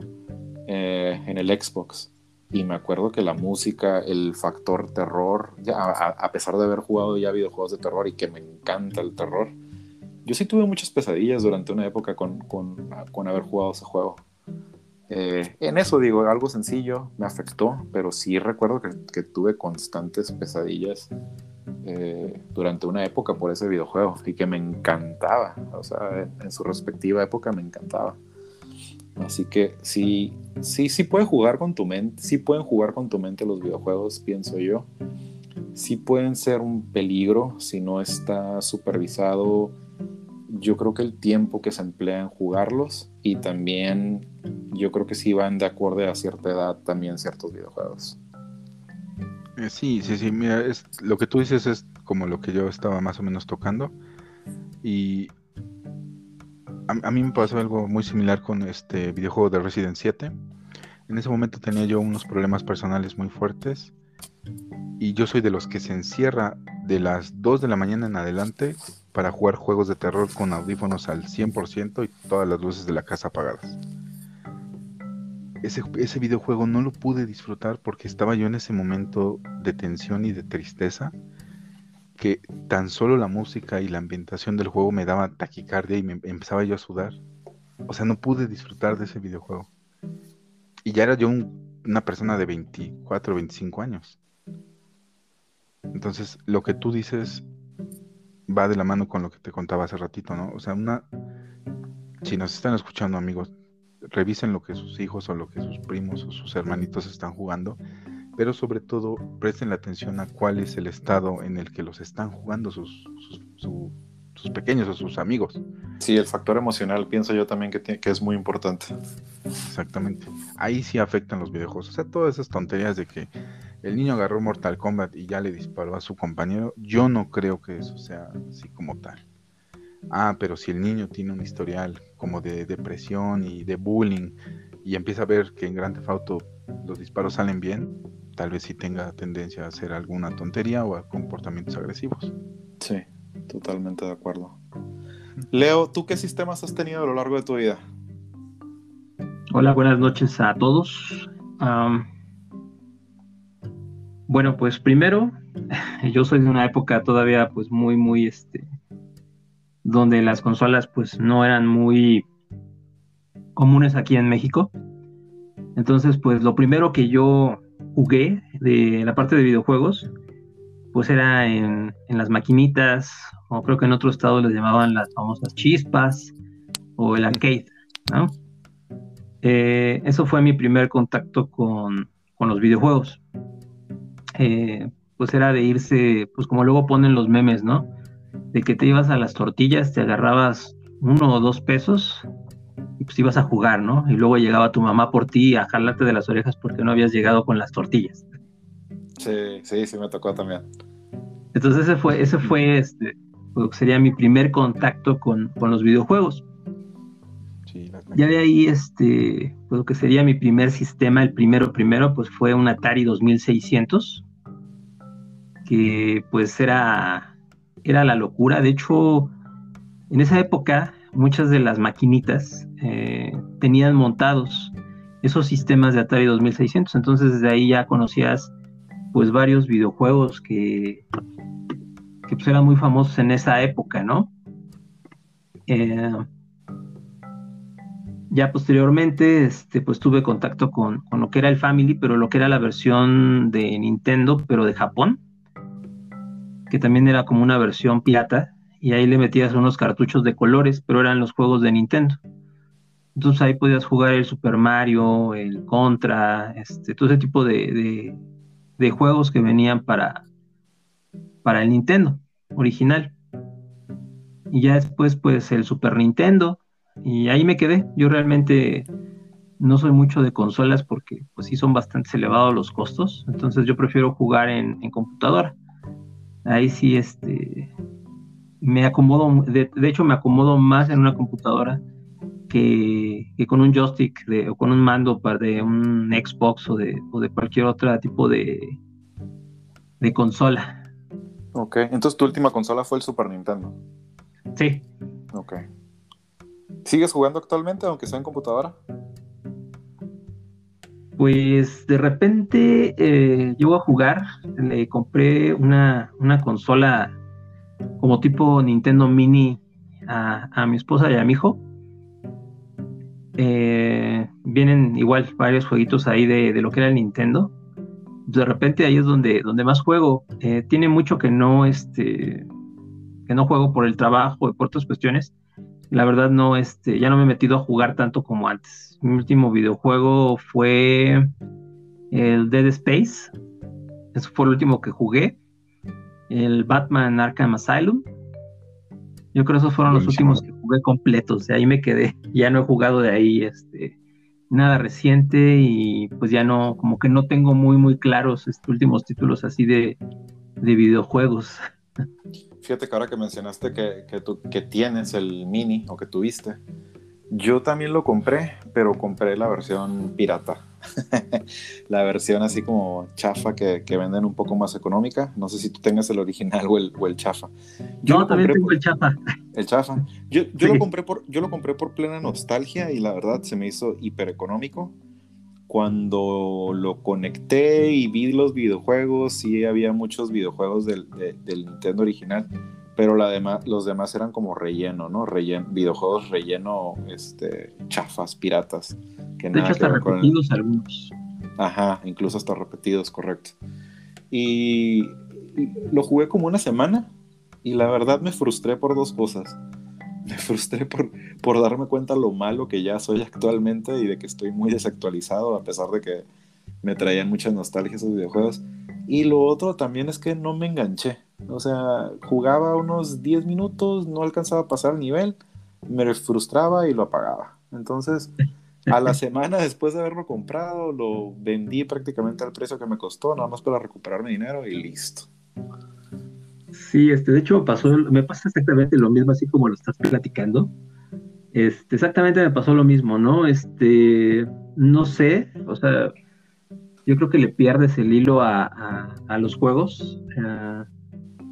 S1: eh, en el Xbox. Y me acuerdo que la música, el factor terror, ya, a, pesar de haber jugado ya videojuegos de terror y que me encanta el terror, yo sí tuve muchas pesadillas durante una época con, con, con haber jugado ese juego. Eh, en eso digo, algo sencillo, me afectó, pero sí recuerdo que, tuve constantes pesadillas eh, durante una época por ese videojuego y que me encantaba, o sea, en, en su respectiva época me encantaba. Así que sí, sí, sí puede jugar con tu mente, sí pueden jugar con tu mente los videojuegos, pienso yo. Sí pueden ser un peligro si no está supervisado. Yo creo que el tiempo que se emplea en jugarlos y también yo creo que sí van de acuerdo a cierta edad también ciertos videojuegos.
S2: Eh, sí, sí, sí, mira, es, lo que tú dices es como lo que yo estaba más o menos tocando. Y a, mí me pasó algo muy similar con este videojuego de Resident 7. En ese momento tenía yo unos problemas personales muy fuertes y yo soy de los que se encierra de las 2 de la mañana en adelante para jugar juegos de terror con audífonos al 100% y todas las luces de la casa apagadas. Ese, videojuego no lo pude disfrutar porque estaba yo en ese momento de tensión y de tristeza que tan solo la música y la ambientación del juego me daba taquicardia y me empezaba yo a sudar. O sea, no pude disfrutar de ese videojuego. Y ya era yo una persona de 24, 25 años. Entonces, lo que tú dices va de la mano con lo que te contaba hace ratito, ¿no? O sea, una... Si nos están escuchando amigos, revisen lo que sus hijos o lo que sus primos o sus hermanitos están jugando pero sobre todo presten la atención a cuál es el estado en el que los están jugando sus, sus, pequeños o sus amigos.
S1: Sí, el factor emocional pienso yo también que, que es muy importante.
S2: Exactamente. Ahí sí afectan los videojuegos. O sea, todas esas tonterías de que el niño agarró Mortal Kombat y ya le disparó a su compañero, yo no creo que eso sea así como tal. Ah, pero si el niño tiene un historial como de depresión y de bullying y empieza a ver que en Grand Theft Auto los disparos salen bien, tal vez sí tenga tendencia a hacer alguna tontería o a comportamientos agresivos.
S1: Sí, totalmente de acuerdo. Leo, ¿tú qué sistemas has tenido a lo largo de tu vida?
S3: Hola, buenas noches a todos. bueno, pues primero, yo soy de una época todavía pues muy, muy, este, donde las consolas pues no eran muy comunes aquí en México. Entonces, pues lo primero que yo jugué de la parte de videojuegos, pues era en, las maquinitas, o creo que en otro estado les llamaban las famosas chispas, o el arcade, ¿no? Eh, eso fue mi primer contacto con, los videojuegos. Eh, pues era de irse, pues como luego ponen los memes, ¿no? De que te ibas a las tortillas, te agarrabas uno o dos pesos y pues ibas a jugar, ¿no? Y luego llegaba tu mamá por ti a jalarte de las orejas porque no habías llegado con las tortillas.
S1: Sí, sí, sí me tocó también.
S3: Entonces ese fue, ese fue este, sería mi primer contacto con, los videojuegos. ya de ahí, este, pues lo que sería mi primer sistema, el primero primero, pues fue un Atari 2600, que pues era, era la locura. De hecho, en esa época muchas de las maquinitas eh, tenían montados esos sistemas de Atari 2600. Entonces desde ahí ya conocías pues varios videojuegos que, que pues, eran muy famosos en esa época, ¿no? Eh, ya posteriormente, este, pues tuve contacto con, con, lo que era el Family, pero lo que era la versión de Nintendo, pero de Japón, que también era como una versión pirata, y ahí le metías unos cartuchos de colores, pero eran los juegos de Nintendo. Entonces ahí podías jugar el Super Mario, el Contra, este, todo ese tipo de, juegos que venían para, para el Nintendo original. Y ya después, pues el Super Nintendo. Y ahí me quedé. Yo realmente no soy mucho de consolas porque pues sí son bastante elevados los costos. Entonces yo prefiero jugar en, en computadora. Ahí sí, este, me acomodo, de, hecho me acomodo más en una computadora que, con un joystick de, o con un mando para de un Xbox o de, o de cualquier otro tipo de, de consola.
S1: Ok, entonces tu última consola fue el Super Nintendo.
S3: Sí.
S1: Ok. ¿Sigues jugando actualmente, aunque sea en computadora?
S3: Pues de repente eh, llego a jugar, le compré una, una consola como tipo Nintendo Mini a, mi esposa y a mi hijo. Eh, vienen igual varios jueguitos ahí de, lo que era el Nintendo. De repente ahí es donde, donde más juego. Eh, tiene mucho que no, este, que no juego por el trabajo y por otras cuestiones. La verdad no, este, ya no me he metido a jugar tanto como antes. Mi último videojuego fue el Dead Space. Eso fue el último que jugué. El Batman Arkham Asylum. Yo creo que esos fueron los últimos que jugué completos. De ahí me quedé. Ya no he jugado de ahí este, nada reciente y pues ya no, como que no tengo muy, muy claros estos últimos títulos así de, de videojuegos.
S1: Fíjate que ahora que mencionaste que, que, tú, que tienes el mini o que tuviste, yo también lo compré, pero compré la versión pirata. la versión así como chafa que, que, venden un poco más económica. No sé si tú tengas el original o el, o el chafa.
S3: Yo no, también tengo el chafa.
S1: El chafa. Yo, yo sí. lo compré por, yo lo compré por plena nostalgia y la verdad se me hizo hiper económico. Cuando lo conecté y vi los videojuegos, sí había muchos videojuegos del, de, del Nintendo original pero la demás, los demás eran como relleno, ¿no? Relleno, videojuegos relleno, este, chafas, piratas.
S3: Que de hecho, hasta repetidos el... algunos.
S1: Ajá, incluso hasta repetidos, correcto. Y lo jugué como una semana y la verdad me frustré por dos cosas. Me frustré por, por darme cuenta lo malo que ya soy actualmente y de que estoy muy desactualizado a pesar de que me traían muchas nostalgias esos videojuegos. Y lo otro también es que no me enganché. O sea, jugaba unos 10 minutos, no alcanzaba a pasar el nivel, me frustraba y lo apagaba. Entonces, a la semana después de haberlo comprado, lo vendí prácticamente al precio que me costó, nada más para recuperar mi dinero y listo.
S3: Sí, este, de hecho pasó, me pasa exactamente lo mismo, así como lo estás platicando. Este, exactamente me pasó lo mismo, ¿no? Este, no sé, o sea, yo creo que le pierdes el hilo a, a, los juegos.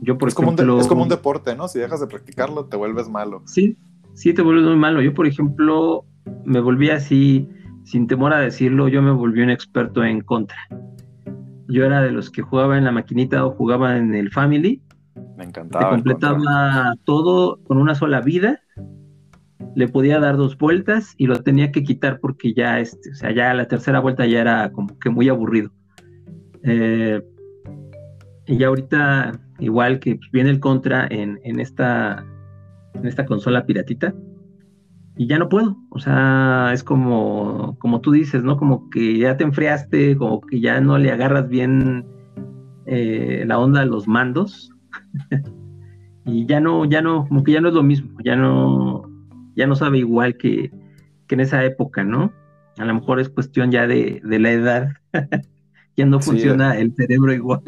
S3: Yo, por
S1: es,
S3: ejemplo,
S1: como un es como un deporte, ¿no? Si dejas de practicarlo, te vuelves malo.
S3: Sí, sí, te vuelves muy malo. Yo, por ejemplo, me volví así, sin temor a decirlo, yo me volví un experto en contra. Yo era de los que jugaba en la maquinita o jugaba en el Family.
S1: Me encantaba.
S3: Te completaba todo con una sola vida. Le podía dar dos vueltas y lo tenía que quitar porque ya, este, o sea, ya la tercera vuelta ya era como que muy aburrido. Eh, y ya ahorita igual que viene el contra en, en, esta, en esta consola piratita, y ya no puedo. O sea, es como, como tú dices, ¿no? Como que ya te enfriaste, como que ya no le agarras bien eh, la onda a los mandos. y ya no, ya no, como que ya no es lo mismo, ya no, ya no sabe igual que, que en esa época, ¿no? A lo mejor es cuestión ya de, de la edad. ya no funciona sí, el cerebro igual.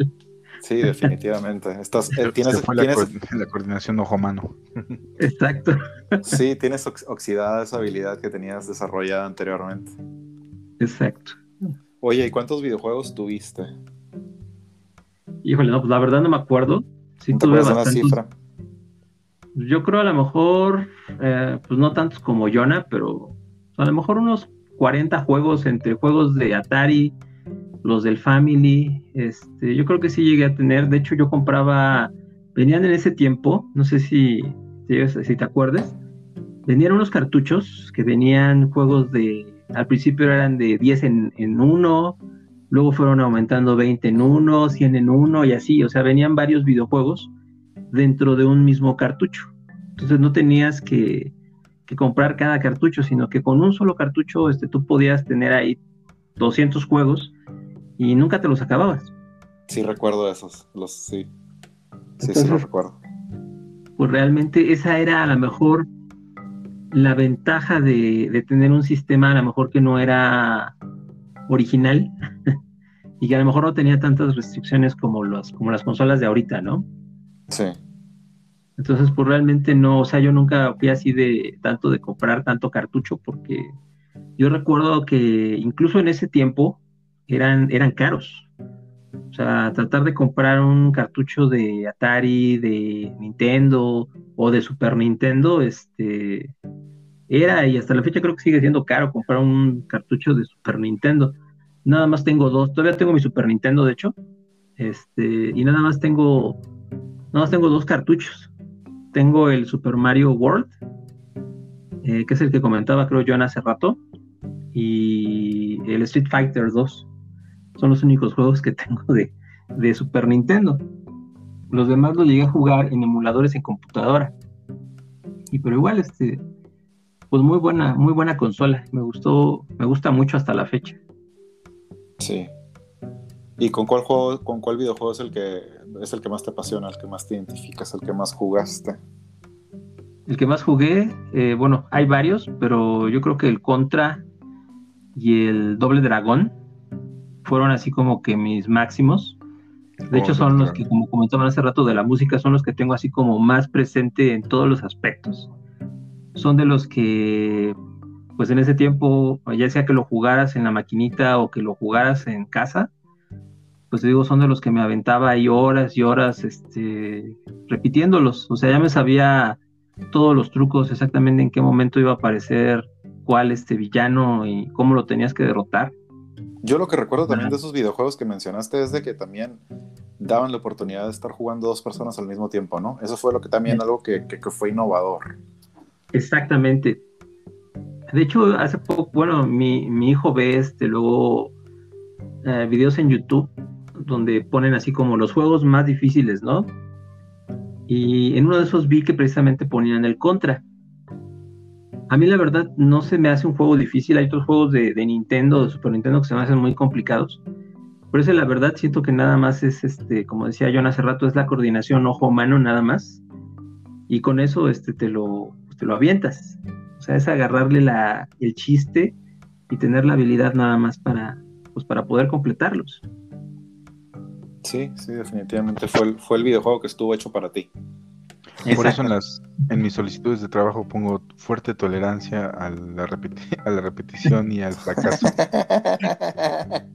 S1: Sí, definitivamente. Estás, eh, tienes,
S2: fue
S1: tienes...
S2: La, la, coordinación ojo-mano.
S3: Exacto.
S1: Sí, tienes oxidada esa habilidad que tenías desarrollada anteriormente.
S3: Exacto.
S1: Oye, ¿y cuántos videojuegos tuviste?
S3: Híjole, no, pues la verdad no me acuerdo. Sí,
S1: ¿No te
S3: tuve
S1: una cifra?
S3: Yo creo a lo mejor, eh, pues no tantos como Jonah, pero a lo mejor unos 40 juegos entre juegos de Atari, los del Family, este, yo creo que sí llegué a tener, de hecho yo compraba, venían en ese tiempo, no sé si, si, te acuerdas, venían unos cartuchos que venían juegos de, al principio eran de 10 en, en uno, luego fueron aumentando 20 en uno, 100 en uno y así, o sea, venían varios videojuegos dentro de un mismo cartucho. Entonces no tenías que, que comprar cada cartucho, sino que con un solo cartucho este, tú podías tener ahí 200 juegos y nunca te los acababas.
S1: Sí, recuerdo esos, los sí. Sí, Entonces, sí los recuerdo.
S3: Pues realmente esa era a lo mejor la ventaja de, de, tener un sistema a lo mejor que no era original y que a lo mejor no tenía tantas restricciones como, los, como las consolas de ahorita, ¿no?
S1: Sí.
S3: Entonces, pues realmente no, o sea, yo nunca fui así de tanto de comprar tanto cartucho porque yo recuerdo que incluso en ese tiempo eran, eran caros. O sea, tratar de comprar un cartucho de Atari, de Nintendo o de Super Nintendo, este, era y hasta la fecha creo que sigue siendo caro comprar un cartucho de Super Nintendo. Nada más tengo dos, todavía tengo mi Super Nintendo, de hecho, este, y nada más tengo, nada más tengo dos cartuchos. Tengo el Super Mario World, eh, que es el que comentaba creo yo hace rato, y el Street Fighter 2 son los únicos juegos que tengo de, de Super Nintendo. Los demás los llegué a jugar en emuladores en computadora. Y pero igual, este, pues muy buena, muy buena consola. Me gustó, me gusta mucho hasta la fecha.
S1: Sí. ¿Y con cuál juego, con cuál videojuego es el que es el que más te apasiona, el que más te identificas, el que más jugaste?
S3: El que más jugué, eh, bueno, hay varios, pero yo creo que el Contra y el Doble Dragón fueron así como que mis máximos. De hecho, son los que, como comentaban hace rato de la música, son los que tengo así como más presente en todos los aspectos. Son de los que, pues en ese tiempo, ya sea que lo jugaras en la maquinita o que lo jugaras en casa, pues digo, son de los que me aventaba ahí horas y horas este, repitiéndolos. O sea, ya me sabía todos los trucos, exactamente en qué momento iba a aparecer cuál este villano y cómo lo tenías que derrotar.
S1: Yo lo que recuerdo también de esos videojuegos que mencionaste es de que también daban la oportunidad de estar jugando dos personas al mismo tiempo, ¿no? Eso fue lo que también algo que, que, fue innovador.
S3: Exactamente. De hecho, hace poco, bueno, mi, mi hijo ve este luego eh, videos en YouTube donde ponen así como los juegos más difíciles, ¿no? Y en uno de esos vi que precisamente ponían el contra. A mí la verdad no se me hace un juego difícil. Hay otros juegos de, Nintendo, de Super Nintendo que se me hacen muy complicados. Por eso la verdad siento que nada más es, este, como decía John hace rato, es la coordinación ojo-mano nada más. Y con eso este, te, lo, te lo avientas. O sea, es agarrarle la, el chiste y tener la habilidad nada más para, pues, para poder completarlos.
S1: Sí, sí, definitivamente fue fue el videojuego que estuvo hecho para ti.
S2: Por eso en, las, en mis solicitudes de trabajo pongo fuerte tolerancia a la, a la repetición y al fracaso.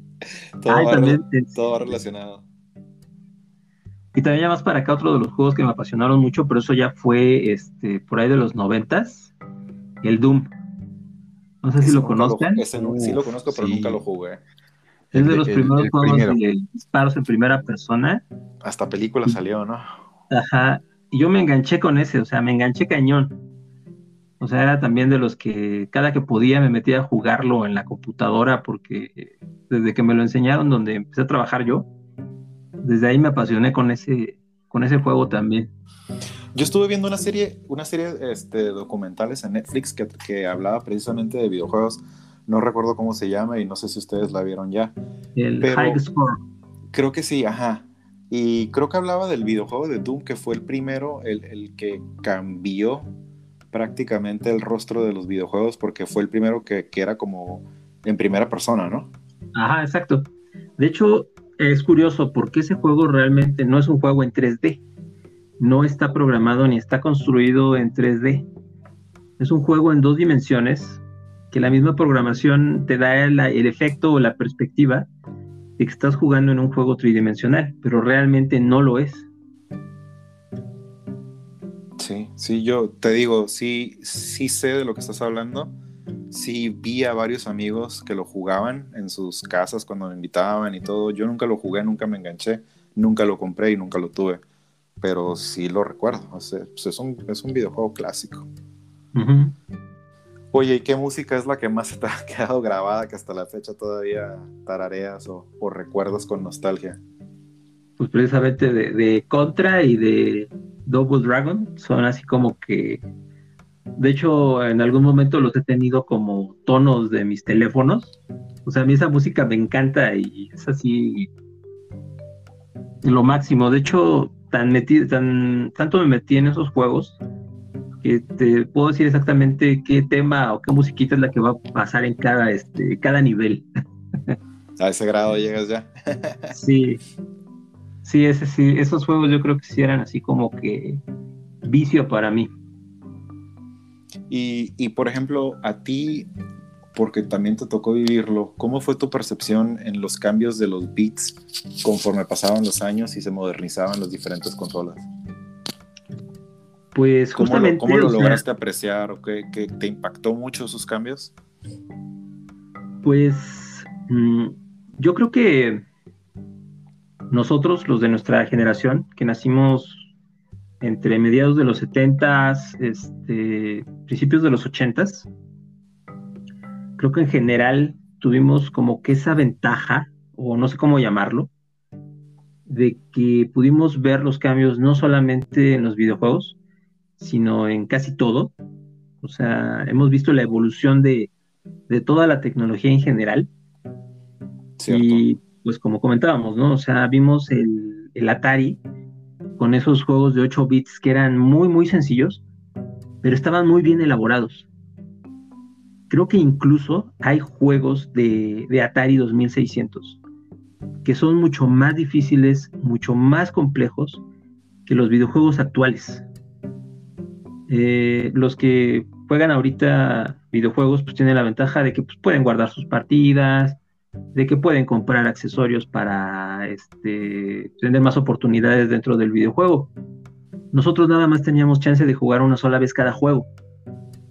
S1: todo, relacionado.
S3: Y también ya más para acá otro de los juegos que me apasionaron mucho, pero eso ya fue este por ahí de los noventas, el Doom. No sé si lo conozcan.
S1: sí lo conozco, pero nunca lo jugué.
S3: Es de los primeros juegos de disparos en primera persona.
S1: Hasta película salió, ¿no?
S3: Ajá, y yo me enganché con ese, o sea, me enganché cañón. O sea, era también de los que cada que podía me metía a jugarlo en la computadora porque desde que me lo enseñaron donde empecé a trabajar yo, desde ahí me apasioné con ese, con ese juego también.
S1: Yo estuve viendo una serie, una serie este, documentales en Netflix que, que hablaba precisamente de videojuegos. No recuerdo cómo se llama y no sé si ustedes la vieron ya.
S3: El High Score.
S1: Creo que sí, ajá. Y creo que hablaba del videojuego de Doom, que fue el primero, el, que cambió prácticamente el rostro de los videojuegos, porque fue el primero que, era como en primera persona, ¿no?
S3: Ajá, exacto. De hecho, es curioso porque ese juego realmente no es un juego en 3D. No está programado ni está construido en 3D. Es un juego en dos dimensiones que la misma programación te da el efecto o la perspectiva de que estás jugando en un juego tridimensional, pero realmente no lo es.
S1: Sí, sí, yo te digo, sí, sí sé de lo que estás hablando. Sí vi a varios amigos que lo jugaban en sus casas cuando me invitaban y todo. Yo nunca lo jugué, nunca me enganché, nunca lo compré y nunca lo tuve. Pero sí lo recuerdo. O sea, pues es, un, es un videojuego clásico. Oye, ¿y qué música es la que más te ha quedado grabada que hasta la fecha todavía tarareas o, recuerdas con nostalgia?
S3: Pues precisamente de, Contra y de Double Dragon son así como que, de hecho, en algún momento los he tenido como tonos de mis teléfonos. O sea, a mí esa música me encanta y es así lo máximo. De hecho, tan metido, tan, tanto me metí en esos juegos te puedo decir exactamente qué tema o qué musiquita es la que va a pasar en cada, este, cada nivel.
S1: A ese grado llegas ya.
S3: sí, sí, ese, sí, esos juegos yo creo que sí eran así como que vicio para mí.
S1: Y, y por ejemplo, a ti, porque también te tocó vivirlo, ¿cómo fue tu percepción en los cambios de los beats conforme pasaban los años y se modernizaban las diferentes consolas?
S3: Pues justamente.
S1: ¿Cómo lo, lograste apreciar o qué, te impactó mucho esos cambios?
S3: Pues mm, yo creo que nosotros, los de nuestra generación, que nacimos entre mediados de los 70 este, principios de los 80 creo que en general tuvimos como que esa ventaja, o no sé cómo llamarlo, de que pudimos ver los cambios no solamente en los videojuegos, sino en casi todo. O sea, hemos visto la evolución de, toda la tecnología en general. Y pues como comentábamos, ¿no? O sea, vimos el, el Atari con esos juegos de 8 bits que eran muy, muy sencillos, pero estaban muy bien elaborados. Creo que incluso hay juegos de, de Atari 2600 que son mucho más difíciles, mucho más complejos que los videojuegos actuales. Eh, los que juegan ahorita videojuegos pues tienen la ventaja de que pues, pueden guardar sus partidas, de que pueden comprar accesorios para este, tener más oportunidades dentro del videojuego. Nosotros nada más teníamos chance de jugar una sola vez cada juego,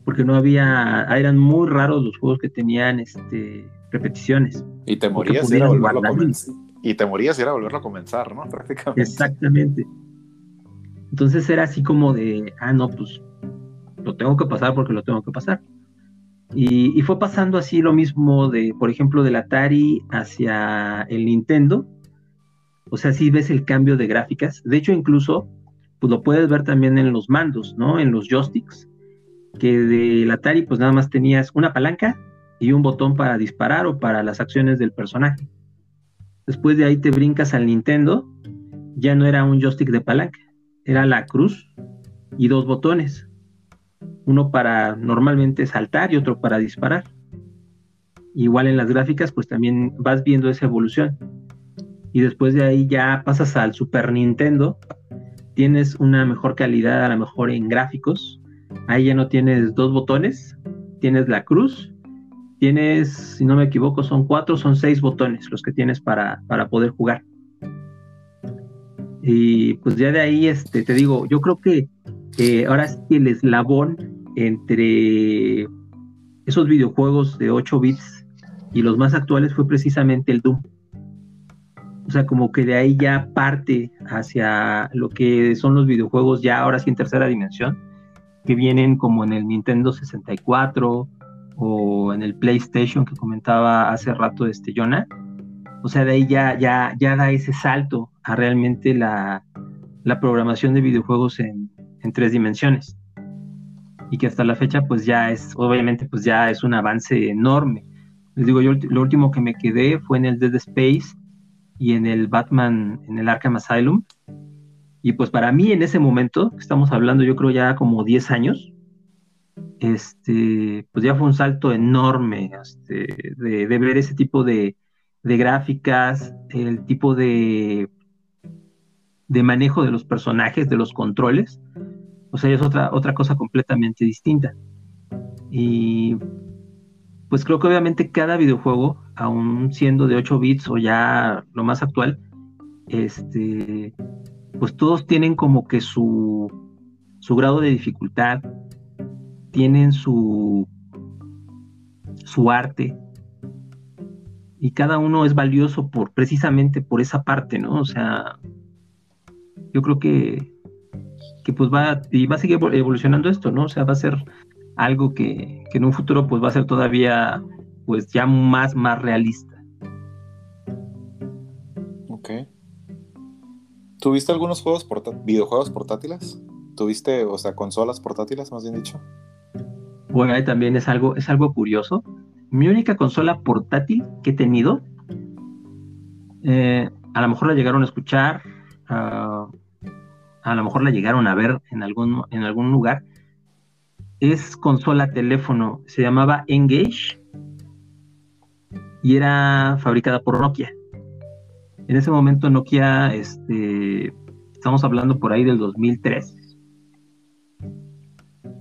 S3: porque no había, eran muy raros los juegos que tenían este, repeticiones.
S1: Y te morías volverlo a comenzar. Y te morías volverlo a comenzar, ¿no? Prácticamente.
S3: Exactamente. Entonces era así como de, ah, no, pues lo tengo que pasar porque lo tengo que pasar. Y, fue pasando así lo mismo de, por ejemplo, del Atari hacia el Nintendo. O sea, si ves el cambio de gráficas. De hecho, incluso, pues lo puedes ver también en los mandos, ¿no? En los joysticks. Que del Atari, pues nada más tenías una palanca y un botón para disparar o para las acciones del personaje. Después de ahí te brincas al Nintendo, ya no era un joystick de palanca, era la cruz y dos botones. Uno para normalmente saltar y otro para disparar. Igual en las gráficas, pues también vas viendo esa evolución. Y después de ahí ya pasas al Super Nintendo, tienes una mejor calidad, a lo mejor en gráficos. Ahí ya no tienes dos botones, tienes la cruz tienes, si no me equivoco, son cuatro, son seis botones los que tienes para, para poder jugar. Y pues ya de ahí, este, te digo, yo creo que ahora sí el eslabón entre esos videojuegos de 8 bits y los más actuales fue precisamente el Doom. O sea, como que de ahí ya parte hacia lo que son los videojuegos ya ahora sí en tercera dimensión, que vienen como en el Nintendo 64, o en el PlayStation que comentaba hace rato este Jonah. O sea, de ahí ya, ya, ya da ese salto a realmente la, programación de videojuegos en, tres dimensiones. Y que hasta la fecha, pues ya es, obviamente, pues ya es un avance enorme. Les digo, yo lo último que me quedé fue en el Dead Space y en el Batman, en el Arkham Asylum. Y pues para mí en ese momento, estamos hablando yo creo ya como 10 años, este, pues ya fue un salto enorme este, de, ver ese tipo de, gráficas, el tipo de, de manejo de los personajes, de los controles. O sea, es otra, otra cosa completamente distinta. Y pues creo que obviamente cada videojuego, aún siendo de 8 bits o ya lo más actual, este, pues todos tienen como que su, su grado de dificultad, tienen su, su arte y cada uno es valioso por precisamente por esa parte, ¿no? O sea, yo creo que, que pues va y va a seguir evolucionando esto, ¿no? O sea, va a ser algo que, que en un futuro pues va a ser todavía pues ya más, más realista.
S1: Ok. ¿Tuviste algunos juegos videojuegos portátiles? ¿Tuviste, o sea, consolas portátiles, más bien dicho?
S3: Bueno, ahí también es algo, es algo curioso. Mi única consola portátil que he tenido, eh, a lo mejor la llegaron a escuchar, ah, a lo mejor la llegaron a ver en algún, en algún lugar, es consola teléfono, se llamaba Engage y era fabricada por Nokia. En ese momento Nokia, este, estamos hablando por ahí del 2003,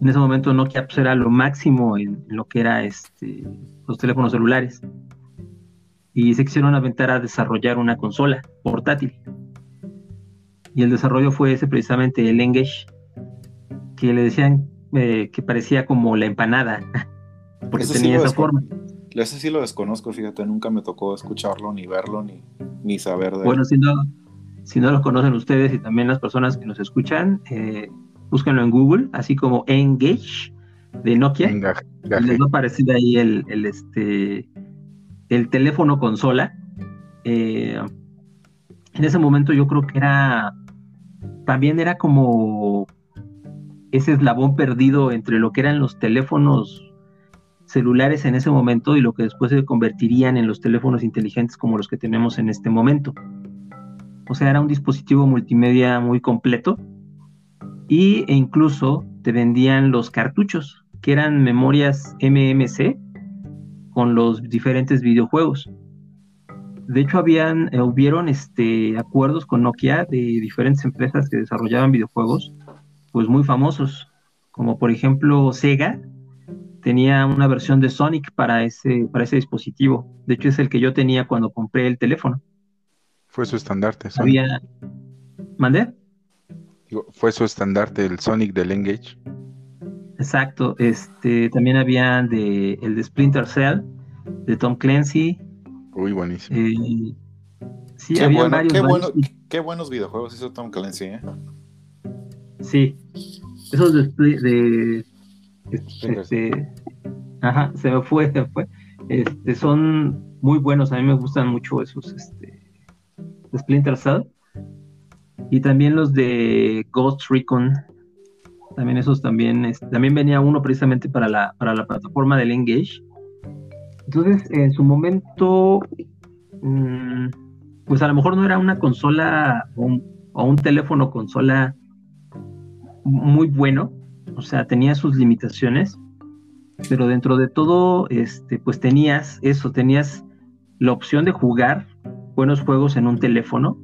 S3: en ese momento Nokia pues, era lo máximo en, lo que era este, los teléfonos celulares. Y se quisieron aventar a desarrollar una consola portátil. Y el desarrollo fue ese precisamente, el Engage, que le decían eh, que parecía como la empanada, porque tenía esa forma.
S1: Ese sí lo desconozco, fíjate, nunca me tocó escucharlo, ni verlo, ni, ni saber de
S3: Bueno, si no, si no lo conocen ustedes y también las personas que nos escuchan, eh, búsquenlo en Google, así como Engage de Nokia. Les va a aparecer ahí el, este, el teléfono consola. Eh, en ese momento yo creo que era, también era como ese eslabón perdido entre lo que eran los teléfonos celulares en ese momento y lo que después se convertirían en los teléfonos inteligentes como los que tenemos en este momento. O sea, era un dispositivo multimedia muy completo y, e incluso te vendían los cartuchos, que eran memorias MMC con los diferentes videojuegos. De hecho, habían, eh, hubieron este, acuerdos con Nokia de diferentes empresas que desarrollaban videojuegos, pues muy famosos, como por ejemplo Sega, tenía una versión de Sonic para ese, para ese dispositivo. De hecho, es el que yo tenía cuando compré el teléfono.
S2: Fue su estandarte.
S3: Había... ¿Mandé?
S2: Fue su estandarte el Sonic del Engage.
S3: Exacto. Este, también había de, el de Splinter Cell, de Tom Clancy.
S2: Uy, buenísimo.
S3: Eh, sí,
S1: qué,
S3: había
S1: bueno,
S3: varios,
S1: qué, qué, buenos videojuegos hizo Tom Clancy, ¿eh?
S3: Sí. Esos de, de este, ajá, se me fue, se me fue. Este, son muy buenos, a mí me gustan mucho esos este, Splinter Cell. Y también los de Ghost Recon. También esos también, también venía uno precisamente para la, para la plataforma del Engage. Entonces, en su momento, mmm, pues a lo mejor no era una consola o un, o un teléfono consola muy bueno, o sea, tenía sus limitaciones, pero dentro de todo, este, pues tenías eso, tenías la opción de jugar buenos juegos en un teléfono,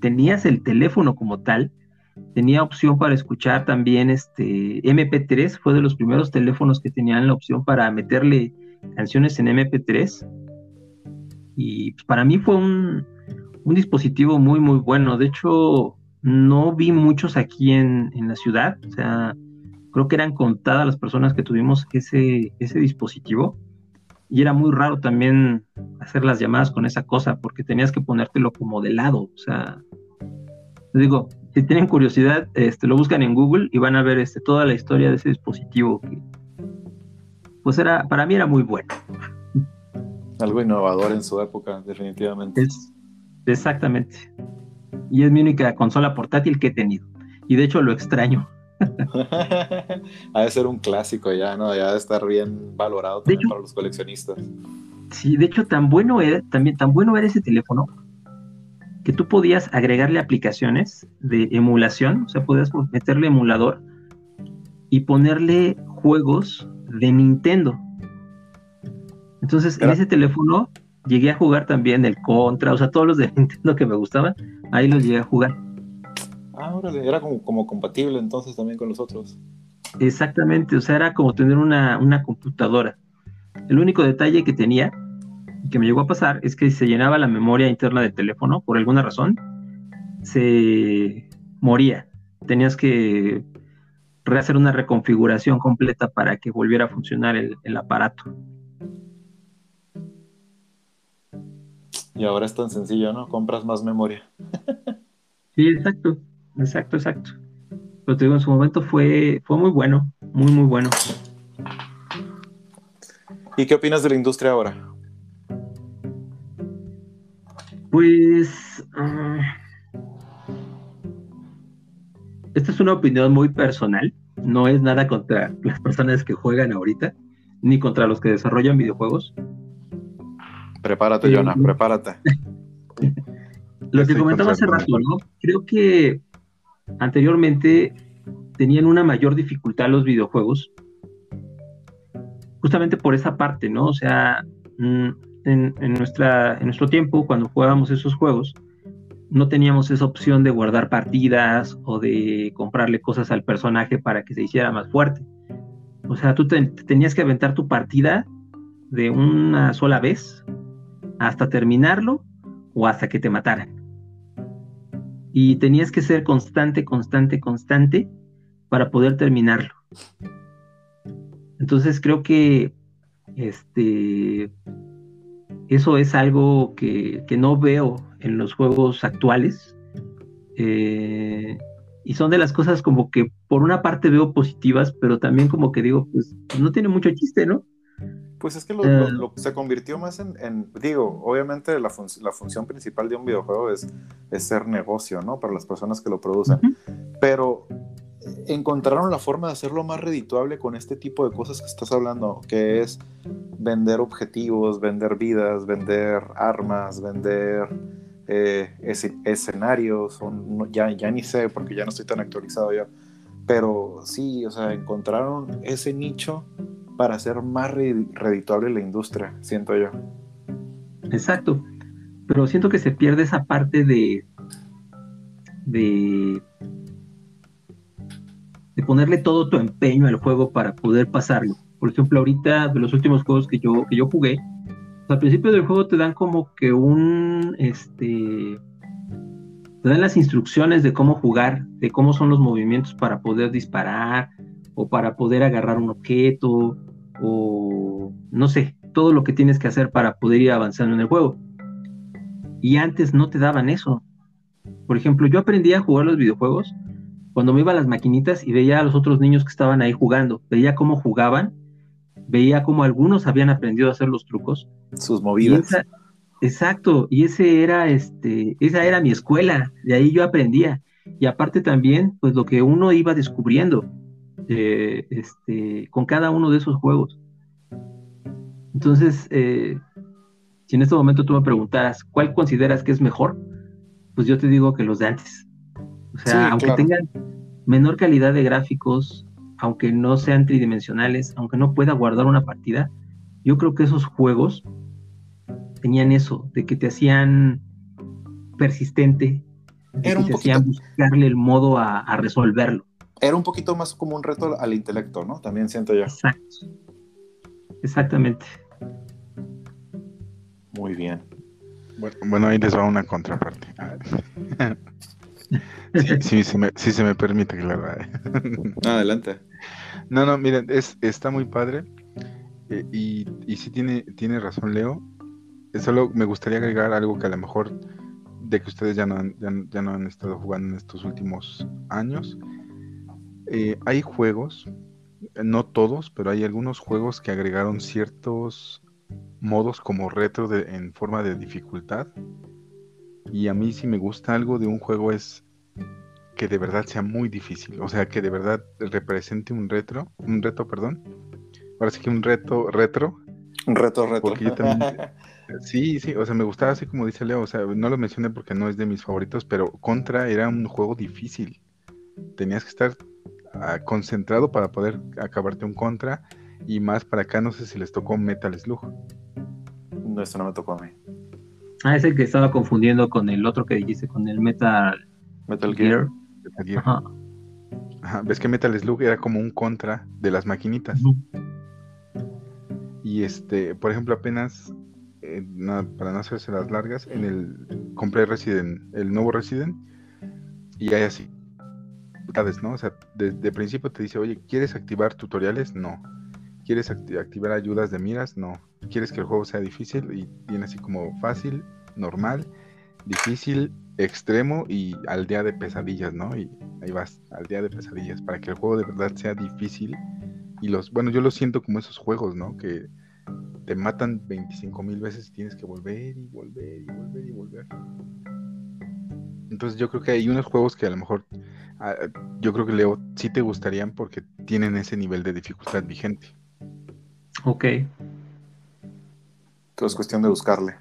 S3: tenías el teléfono como tal, tenía opción para escuchar también este MP3, fue de los primeros teléfonos que tenían la opción para meterle canciones en MP3. Y pues, para mí fue un, un, dispositivo muy, muy bueno. De hecho, no vi muchos aquí en, en la ciudad. O sea, creo que eran contadas las personas que tuvimos ese, ese dispositivo y era muy raro también hacer las llamadas con esa cosa porque tenías que ponértelo como de lado, o sea, digo, si tienen curiosidad, este, lo buscan en Google y van a ver este, toda la historia de ese dispositivo que, pues era, para mí era muy bueno.
S1: Algo innovador en su época, definitivamente.
S3: Es, exactamente. Y es mi única consola portátil que he tenido. Y de hecho lo extraño.
S1: ha de ser un clásico ya, ¿no? Ya de estar bien valorado también hecho, para los coleccionistas.
S3: Sí, de hecho, tan bueno era, también, tan bueno era ese teléfono que tú podías agregarle aplicaciones de emulación, o sea, podías meterle emulador y ponerle juegos de Nintendo. Entonces, en ese teléfono llegué a jugar también el Contra, o sea, todos los de Nintendo que me gustaban, ahí los llegué a jugar.
S1: Ah, órale, era como, como, compatible entonces también con los otros.
S3: Exactamente, o sea, era como tener una, una computadora. El único detalle que tenía y que me llegó a pasar es que si se llenaba la memoria interna del teléfono, por alguna razón, se moría. Tenías que rehacer una reconfiguración completa para que volviera a funcionar el, el aparato.
S1: Y ahora es tan sencillo, ¿no? Compras más memoria.
S3: sí, exacto. Exacto, exacto. Pero te digo, en su momento fue, fue muy bueno, muy, muy bueno.
S1: ¿Y qué opinas de la industria ahora?
S3: Pues. Uh, esta es una opinión muy personal. No es nada contra las personas que juegan ahorita, ni contra los que desarrollan videojuegos.
S1: Prepárate, eh, Jonah, prepárate.
S3: Lo que comentaba hace rato, ¿no? Creo que anteriormente tenían una mayor dificultad los videojuegos, justamente por esa parte, ¿no? O sea, mm, en, nuestra, en nuestro tiempo, cuando jugábamos esos juegos, no teníamos esa opción de guardar partidas o de comprarle cosas al personaje para que se hiciera más fuerte. O sea, tú te, tenías que aventar tu partida de una sola vez hasta terminarlo o hasta que te mataran y tenías que ser constante, constante, constante para poder terminarlo. Entonces creo que este eso es algo que, que no veo en los juegos actuales. Eh, y son de las cosas como que por una parte veo positivas, pero también como que digo, pues no tiene mucho chiste, ¿no?
S1: Pues es que lo, lo, lo se convirtió más en, en digo, obviamente la, fun la, función principal de un videojuego es, es, ser negocio, ¿no? Para las personas que lo producen. Uh -huh. Pero encontraron la forma de hacerlo más redituable con este tipo de cosas que estás hablando, que es vender objetivos, vender vidas, vender armas, vender eh, escenarios, ya, ya ni sé porque ya no estoy tan actualizado yo, pero sí, o sea, encontraron ese nicho para hacer más redituable la industria, siento yo.
S3: Exacto, pero siento que se pierde esa parte de, de de ponerle todo tu empeño al juego para poder pasarlo. Por ejemplo, ahorita de los últimos juegos que yo, que yo jugué, al principio del juego te dan como que un, este, te dan las instrucciones de cómo jugar, de cómo son los movimientos para poder disparar o para poder agarrar un objeto o no sé, todo lo que tienes que hacer para poder ir avanzando en el juego. Y antes no te daban eso. Por ejemplo, yo aprendí a jugar los videojuegos cuando me iba a las maquinitas y veía a los otros niños que estaban ahí jugando, veía cómo jugaban, veía cómo algunos habían aprendido a hacer los trucos.
S1: Sus movidas.
S3: exacto, y ese era, este, esa era mi escuela, de ahí yo aprendía. Y aparte también, pues lo que uno iba descubriendo eh, este, con cada uno de esos juegos. Entonces, eh, si en este momento tú me preguntaras, ¿cuál consideras que es mejor? Pues yo te digo que los de antes. O sea, aunque tengan menor calidad de gráficos, aunque no sean tridimensionales, aunque no pueda guardar una partida, yo creo que esos juegos tenían eso, de que te hacían persistente, de que te hacían buscarle el modo a, resolverlo.
S1: Era un poquito más como un reto al intelecto, ¿no? También siento yo.
S3: Exacto. Exactamente.
S1: Muy bien.
S2: Bueno, bueno, ahí les va una contraparte. Sí, sí, se me, permite, claro.
S1: Adelante.
S2: No, no, miren, es, está muy padre. Eh, y, y sí tiene, tiene razón Leo. Solo me gustaría agregar algo que a lo mejor de que ustedes ya no han, ya, no han estado jugando en estos últimos años. Eh, hay juegos, no todos, pero hay algunos juegos que agregaron ciertos modos como retro en forma de dificultad. Y a mí si me gusta algo de un juego es que de verdad sea muy difícil, o sea, que de verdad represente un retro, un reto, perdón. Ahora sí que un reto retro.
S1: Un reto retro.
S2: sí, sí, o sea, me gustaba así como dice Leo, o sea, no lo mencioné porque no es de mis favoritos, pero Contra era un juego difícil. Tenías que estar ah, concentrado para poder acabarte un Contra y más para acá, no sé si les tocó Metal Slug.
S1: No, eso no me tocó a mí.
S3: Ah, es el que estaba confundiendo con el otro que dijiste, con el Metal,
S1: Metal Gear.
S2: Ves que Metal Slug era como un contra de las maquinitas. Y este, por ejemplo, apenas, eh, para no hacerse las largas, en el compré Resident, el nuevo Resident, y hay así, sea, de, principio te dice, oye, ¿quieres activar tutoriales? No. ¿Quieres activar ayudas de miras? No. ¿Quieres que el juego sea difícil? Y viene así como fácil, normal, difícil, extremo y al día de pesadillas, ¿no? Y ahí vas, al día de pesadillas, para que el juego de verdad sea difícil. Y los, bueno, yo lo siento como esos juegos, ¿no? Que te matan 25 mil veces y tienes que volver y volver y volver y volver. Entonces yo creo que hay unos juegos que a lo mejor, yo creo que Leo, sí te gustarían porque tienen ese nivel de dificultad vigente.
S3: Ok.
S1: Todo es cuestión de buscarle.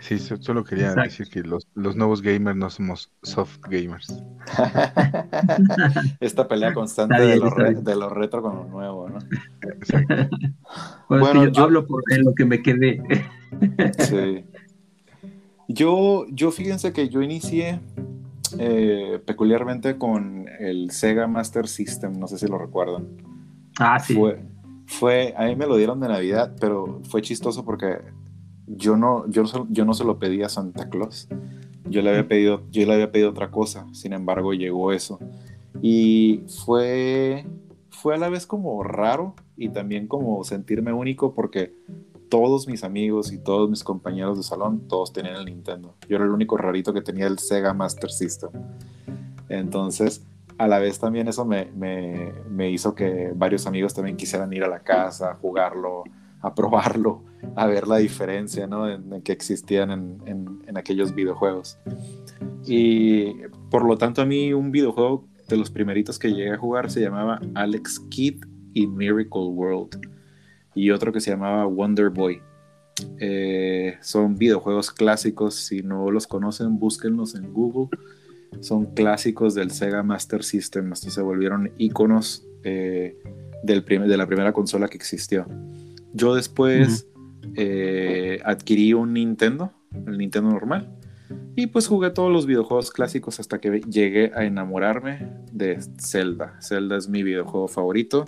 S2: Sí, solo quería decir que los, nuevos gamers no somos soft gamers.
S1: Esta pelea constante de, lo retro con lo nuevo, ¿no?
S3: Exacto. bueno, yo hablo por lo que me quedé.
S1: sí. Yo, yo fíjense que yo inicié eh, peculiarmente con el Sega Master System, no sé si lo recuerdan.
S3: Ah, sí.
S1: Fue, fue, a mí me lo dieron de Navidad, pero fue chistoso porque yo no, yo, yo no se lo pedí a Santa Claus. Yo le había pedido, yo le había pedido otra cosa, sin embargo llegó eso. Y fue, fue a la vez como raro y también como sentirme único porque todos mis amigos y todos mis compañeros de salón, todos tenían el Nintendo. Yo era el único rarito que tenía el Sega Master System. Entonces, a la vez también eso me, me, hizo que varios amigos también quisieran ir a la casa, jugarlo, a probarlo, a ver la diferencia ¿no? en, que existían en, en, aquellos videojuegos. Y por lo tanto a mí un videojuego de los primeritos que llegué a jugar se llamaba Alex Kidd y Miracle World. Y otro que se llamaba Wonder Boy. Eh, son videojuegos clásicos. Si no los conocen, búsquenlos en Google. Son clásicos del Sega Master System. Hasta se volvieron iconos eh, del de la primera consola que existió. Yo después eh, adquirí un Nintendo, el Nintendo normal. Y pues jugué todos los videojuegos clásicos hasta que llegué a enamorarme de Zelda. Zelda es mi videojuego favorito.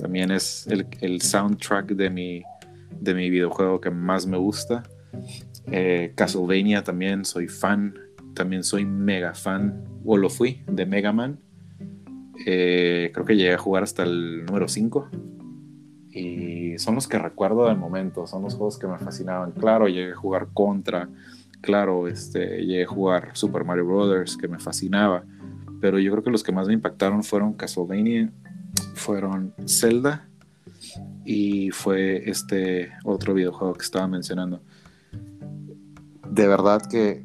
S1: También es el, soundtrack de mi, de mi videojuego que más me gusta. Eh, Castlevania también soy fan. También soy mega fan, o lo fui, de Mega Man. Eh, creo que llegué a jugar hasta el número 5. Y son los que recuerdo del momento. Son los juegos que me fascinaban. Claro, llegué a jugar contra claro, este, llegué a jugar Super Mario Brothers, que me fascinaba, pero yo creo que los que más me impactaron fueron Castlevania, fueron Zelda y fue este otro videojuego que estaba mencionando. De verdad que,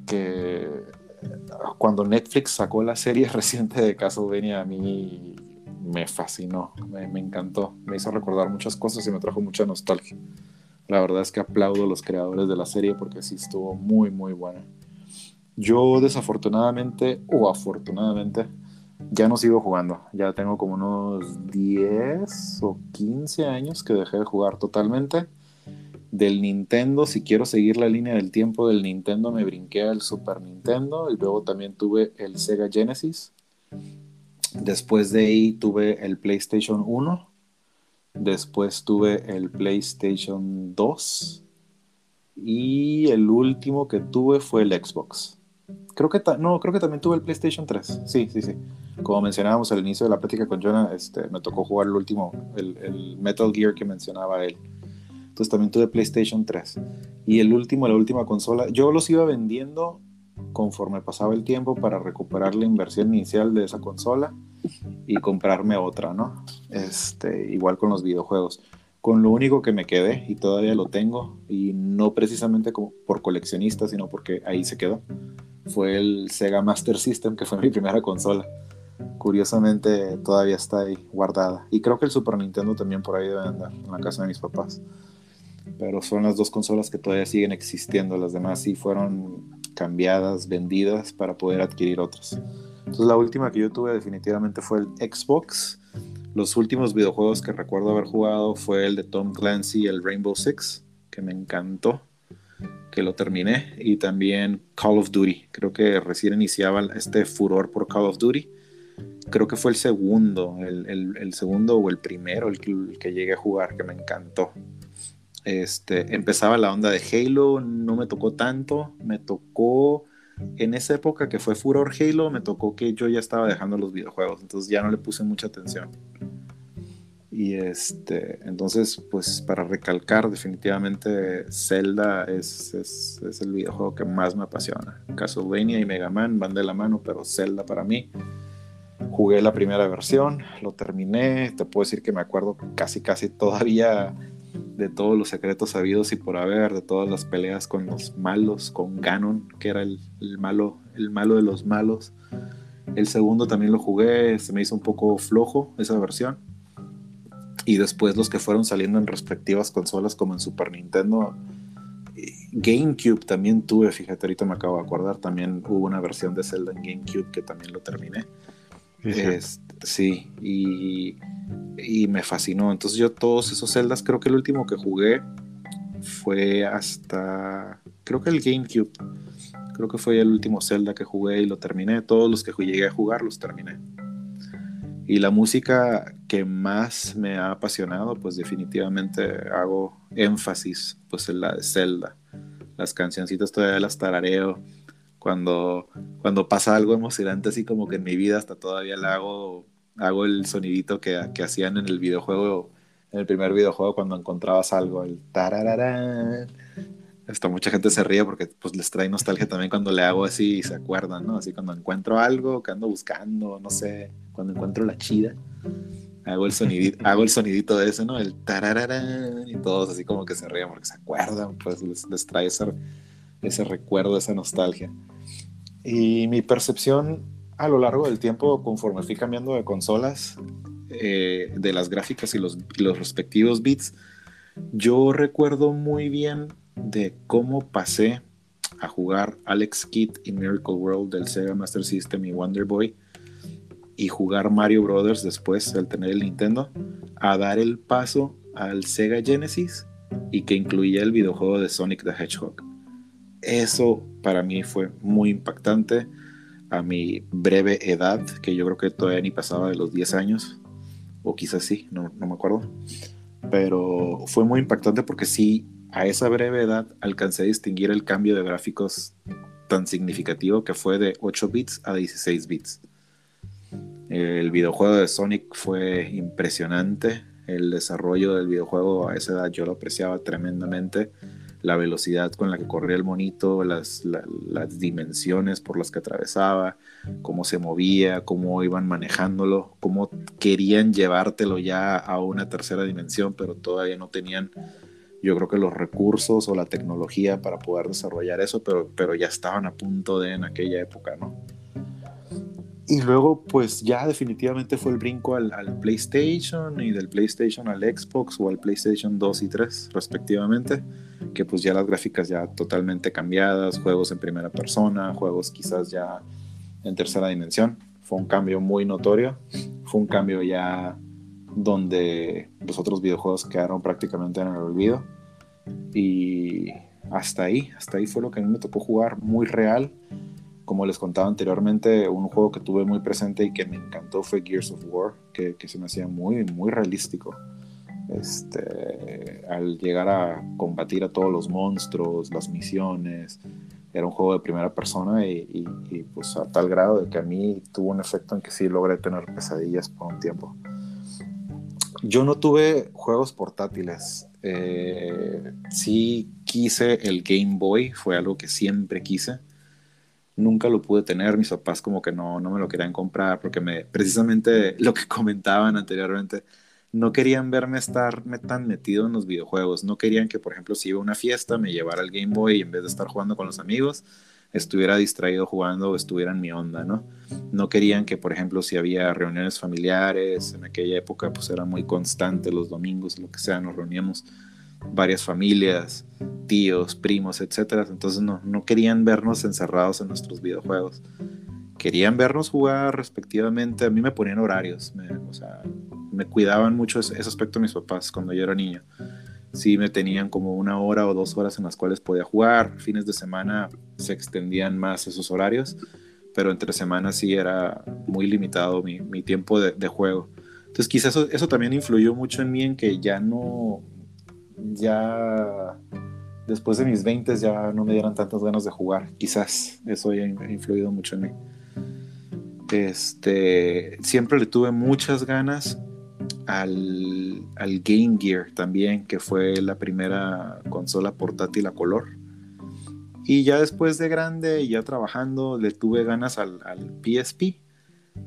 S1: cuando Netflix sacó la serie reciente de Castlevania a mí me fascinó, me, me encantó, me hizo recordar muchas cosas y me trajo mucha nostalgia. La verdad es que aplaudo a los creadores de la serie porque sí estuvo muy, muy buena. Yo desafortunadamente o afortunadamente ya no sigo jugando. Ya tengo como unos 10 o 15 años que dejé de jugar totalmente. Del Nintendo, si quiero seguir la línea del tiempo del Nintendo, me brinqué al Super Nintendo y luego también tuve el Sega Genesis. Después de ahí tuve el PlayStation 1 Después tuve el PlayStation 2. Y el último que tuve fue el Xbox. Creo que, no, creo que también tuve el PlayStation 3. Sí, sí, sí. Como mencionábamos al inicio de la plática con Jonah, este, me tocó jugar el último, el, el Metal Gear que mencionaba él. Entonces también tuve PlayStation 3. Y el último, la última consola, yo los iba vendiendo conforme pasaba el tiempo para recuperar la inversión inicial de esa consola y comprarme otra, ¿no? Este, igual con los videojuegos. Con lo único que me quedé, y todavía lo tengo, y no precisamente por coleccionista, sino porque ahí se quedó, fue el Sega Master System, que fue mi primera consola. Curiosamente todavía está ahí guardada. Y creo que el Super Nintendo también por ahí debe andar, en la casa de mis papás. Pero son las dos consolas que todavía siguen existiendo. Las demás sí fueron cambiadas, vendidas para poder adquirir otras. Entonces la última que yo tuve definitivamente fue el Xbox. Los últimos videojuegos que recuerdo haber jugado fue el de Tom Clancy, el Rainbow Six, que me encantó, que lo terminé, y también Call of Duty. Creo que recién iniciaba este furor por Call of Duty. Creo que fue el segundo, el, segundo o el primero que, el que llegué a jugar, que me encantó. Este, empezaba la onda de Halo, no me tocó tanto, me tocó en esa época que fue furor Halo, me tocó que yo ya estaba dejando los videojuegos, entonces ya no le puse mucha atención. Y este, entonces, pues para recalcar, definitivamente Zelda es, es, es, el videojuego que más me apasiona. Castlevania y Mega Man van de la mano, pero Zelda para mí. Jugué la primera versión, lo terminé, te puedo decir que me acuerdo casi, casi todavía de todos los secretos sabidos y por haber, de todas las peleas con los malos, con Ganon, que era el, malo, el malo de los malos. El segundo también lo jugué, se me hizo un poco flojo esa versión. Y después los que fueron saliendo en respectivas consolas como en Super Nintendo. GameCube también tuve, fíjate, ahorita me acabo de acordar, también hubo una versión de Zelda en GameCube que también lo terminé. Sí, y y me fascinó. Entonces yo todos esos celdas, creo que el último que jugué fue hasta, creo que el GameCube. Creo que fue el último Zelda que jugué y lo terminé. Todos los que llegué a jugar los terminé. Y la música que más me ha apasionado, pues definitivamente hago énfasis pues en la de Zelda. Las cancioncitas todavía las tarareo. Cuando, cuando pasa algo emocionante así como que en mi vida hasta todavía la hago hago el sonidito que, que, hacían en el videojuego, en el primer videojuego cuando encontrabas algo, el tarararán. Hasta mucha gente se ríe porque pues les trae nostalgia también cuando le hago así y se acuerdan, ¿no? Así cuando encuentro algo que ando buscando, no sé, cuando encuentro la chida, hago el sonidito, hago el sonidito de ese, ¿no? El tarararán y todos así como que se ríen porque se acuerdan, pues les, les trae ese, ese recuerdo, esa nostalgia. Y mi percepción a lo largo del tiempo, conforme fui cambiando de consolas, eh, de las gráficas y los, los respectivos bits, yo recuerdo muy bien de cómo pasé a jugar Alex Kidd y Miracle World del Sega Master System y Wonder Boy y jugar Mario Brothers después al tener el Nintendo, a dar el paso al Sega Genesis y que incluía el videojuego de Sonic the Hedgehog. Eso para mí fue muy impactante a mi breve edad, que yo creo que todavía ni pasaba de los 10 años, o quizás sí, no, no me acuerdo. Pero fue muy impactante porque sí, a esa breve edad alcancé a distinguir el cambio de gráficos tan significativo que fue de 8 bits a 16 bits. El videojuego de Sonic fue impresionante. El desarrollo del videojuego a esa edad yo lo apreciaba tremendamente la velocidad con la que corría el monito, las, las, dimensiones por las que atravesaba, cómo se movía, cómo iban manejándolo, cómo querían llevártelo ya a una tercera dimensión, pero todavía no tenían, yo creo que los recursos o la tecnología para poder desarrollar eso, pero, pero ya estaban a punto de en aquella época, ¿no? Y luego, pues ya definitivamente fue el brinco al, PlayStation y del PlayStation al Xbox o al PlayStation 2 y 3 respectivamente, que pues ya las gráficas ya totalmente cambiadas, juegos en primera persona, juegos quizás ya en tercera dimensión. Fue un cambio muy notorio, fue un cambio ya donde los otros videojuegos quedaron prácticamente en el olvido. Y hasta ahí, hasta ahí fue lo que a mí me tocó jugar muy real como les contaba anteriormente, un juego que tuve muy presente y que me encantó fue Gears of War, que, se me hacía muy, muy realístico. Este, al llegar a combatir a todos los monstruos, las misiones, era un juego de primera persona y, pues a tal grado de que a mí tuvo un efecto en que sí logré tener pesadillas por un tiempo. Yo no tuve juegos portátiles. Eh, sí quise el Game Boy, fue algo que siempre quise nunca lo pude tener, mis papás como que no, no me lo querían comprar porque me, precisamente lo que comentaban anteriormente, no querían verme estar tan metido en los videojuegos, no querían que por ejemplo si iba a una fiesta me llevara el Game Boy y en vez de estar jugando con los amigos, estuviera distraído jugando o estuviera en mi onda, ¿no? No querían que por ejemplo si había reuniones familiares, en aquella época pues era muy constante los domingos, lo que sea, nos reuníamos varias familias, tíos, primos, etcétera. Entonces no, no querían vernos encerrados en nuestros videojuegos. Querían vernos jugar respectivamente. A mí me ponían horarios. Me, o sea, me cuidaban mucho ese, aspecto mis papás cuando yo era niño. Sí me tenían como una hora o dos horas en las cuales podía jugar. Fines de semana se extendían más esos horarios. Pero entre semanas sí era muy limitado mi, mi tiempo de, de, juego. Entonces quizás eso, eso también influyó mucho en mí en que ya no, ya después de mis 20 ya no me dieran tantas ganas de jugar. Quizás eso haya influido mucho en mí. Este, siempre le tuve muchas ganas al, al, Game Gear también, que fue la primera consola portátil a color. Y ya después de grande y ya trabajando, le tuve ganas al, al PSP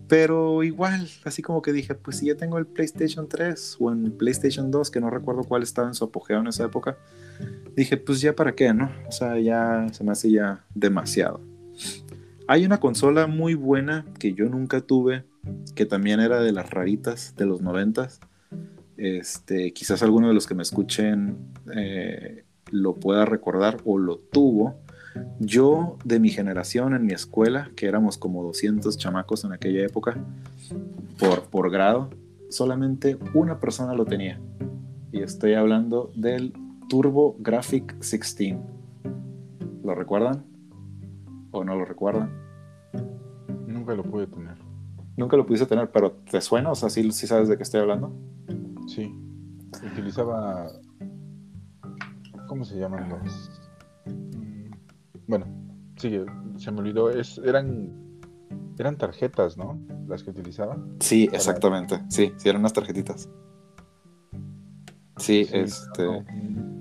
S1: pero igual, así como que dije, pues si ya tengo el PlayStation 3 o en PlayStation 2, que no recuerdo cuál estaba en su apogeo en esa época, dije, pues ya para qué, ¿no? O sea, ya se me hace ya demasiado. Hay una consola muy buena que yo nunca tuve, que también era de las raritas de los noventas. Este, quizás alguno de los que me escuchen eh, lo pueda recordar o lo tuvo yo, de mi generación, en mi escuela, que éramos como 200 chamacos en aquella época, por, por grado, solamente una persona lo tenía. Y estoy hablando del Turbo Graphic 16. ¿Lo recuerdan? ¿O no lo recuerdan?
S2: Nunca lo pude tener.
S1: Nunca lo pudiste tener, pero ¿te suena? O sea, ¿sí, sí sabes de qué estoy hablando?
S2: Sí. Utilizaba... ¿Cómo se llaman los...? Bueno, sí, se me olvidó. Es, eran, eran tarjetas, ¿no? Las que utilizaban.
S1: Sí, exactamente. Sí, sí, eran unas tarjetitas. Sí, este.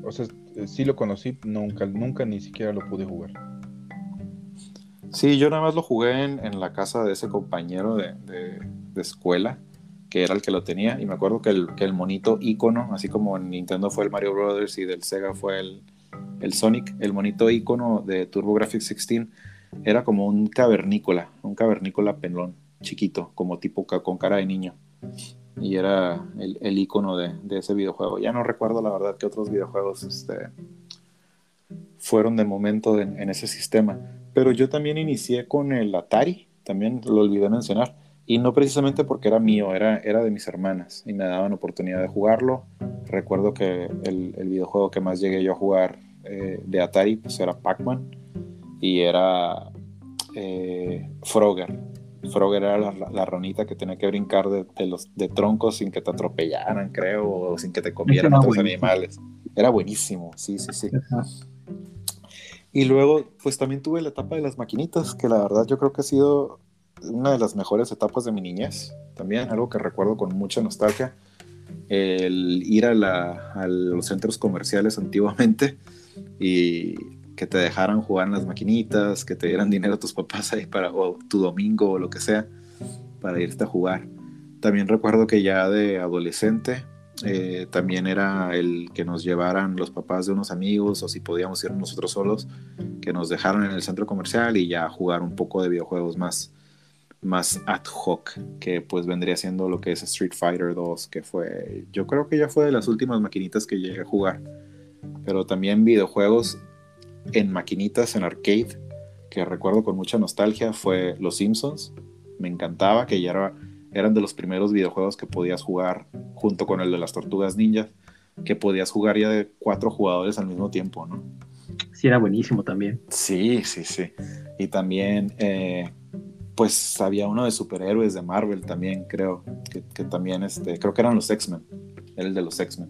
S2: o sea, sí lo conocí, nunca, nunca ni siquiera lo pude jugar.
S1: Sí, yo nada más lo jugué en, la casa de ese compañero de, de, escuela, que era el que lo tenía, y me acuerdo que el, que el monito icono, así como en Nintendo fue el Mario Brothers y del Sega fue el, el Sonic, el monito icono de TurboGrafx 16, Era como un cavernícola, un cavernícola pelón, chiquito, como tipo con cara de niño. Y era el, icono de, ese videojuego. Ya no recuerdo la verdad que otros videojuegos este, fueron de momento en, ese sistema. Pero yo también inicié con el Atari, también lo olvidé mencionar. Y no precisamente porque era mío, era, de mis hermanas y me daban oportunidad de jugarlo. Recuerdo que el videojuego que más llegué yo a jugar eh, de Atari pues era Pac-Man y era eh, Frogger. Frogger era la, la, ranita que tenía que brincar de, de, los, de troncos sin que te atropellaran, creo, o sin que te comieran otros buenísimo. animales. Era buenísimo, sí, sí, sí. Ajá. Y luego, pues también tuve la etapa de las maquinitas, que la verdad yo creo que ha sido una de las mejores etapas de mi niñez. También algo que recuerdo con mucha nostalgia. El ir a, la, a los centros comerciales antiguamente y que te dejaran jugar en las maquinitas, que te dieran dinero a tus papás ahí para o tu domingo o lo que sea para irte a jugar. También recuerdo que ya de adolescente eh, también era el que nos llevaran los papás de unos amigos o si podíamos ir nosotros solos, que nos dejaran en el centro comercial y ya jugar un poco de videojuegos más, más ad hoc, que pues vendría siendo lo que es Street Fighter 2, que fue, yo creo que ya fue de las últimas maquinitas que llegué a jugar, pero también videojuegos en maquinitas, en arcade, que recuerdo con mucha nostalgia, fue Los Simpsons, me encantaba, que ya era eran de los primeros videojuegos que podías jugar junto con el de las tortugas ninja, que podías jugar ya de cuatro jugadores al mismo tiempo, ¿no?
S3: Sí, era buenísimo también.
S1: Sí, sí, sí. Y también, eh, pues había uno de superhéroes de Marvel también, creo, que, que también, este, creo que eran los X-Men, era el de los X-Men,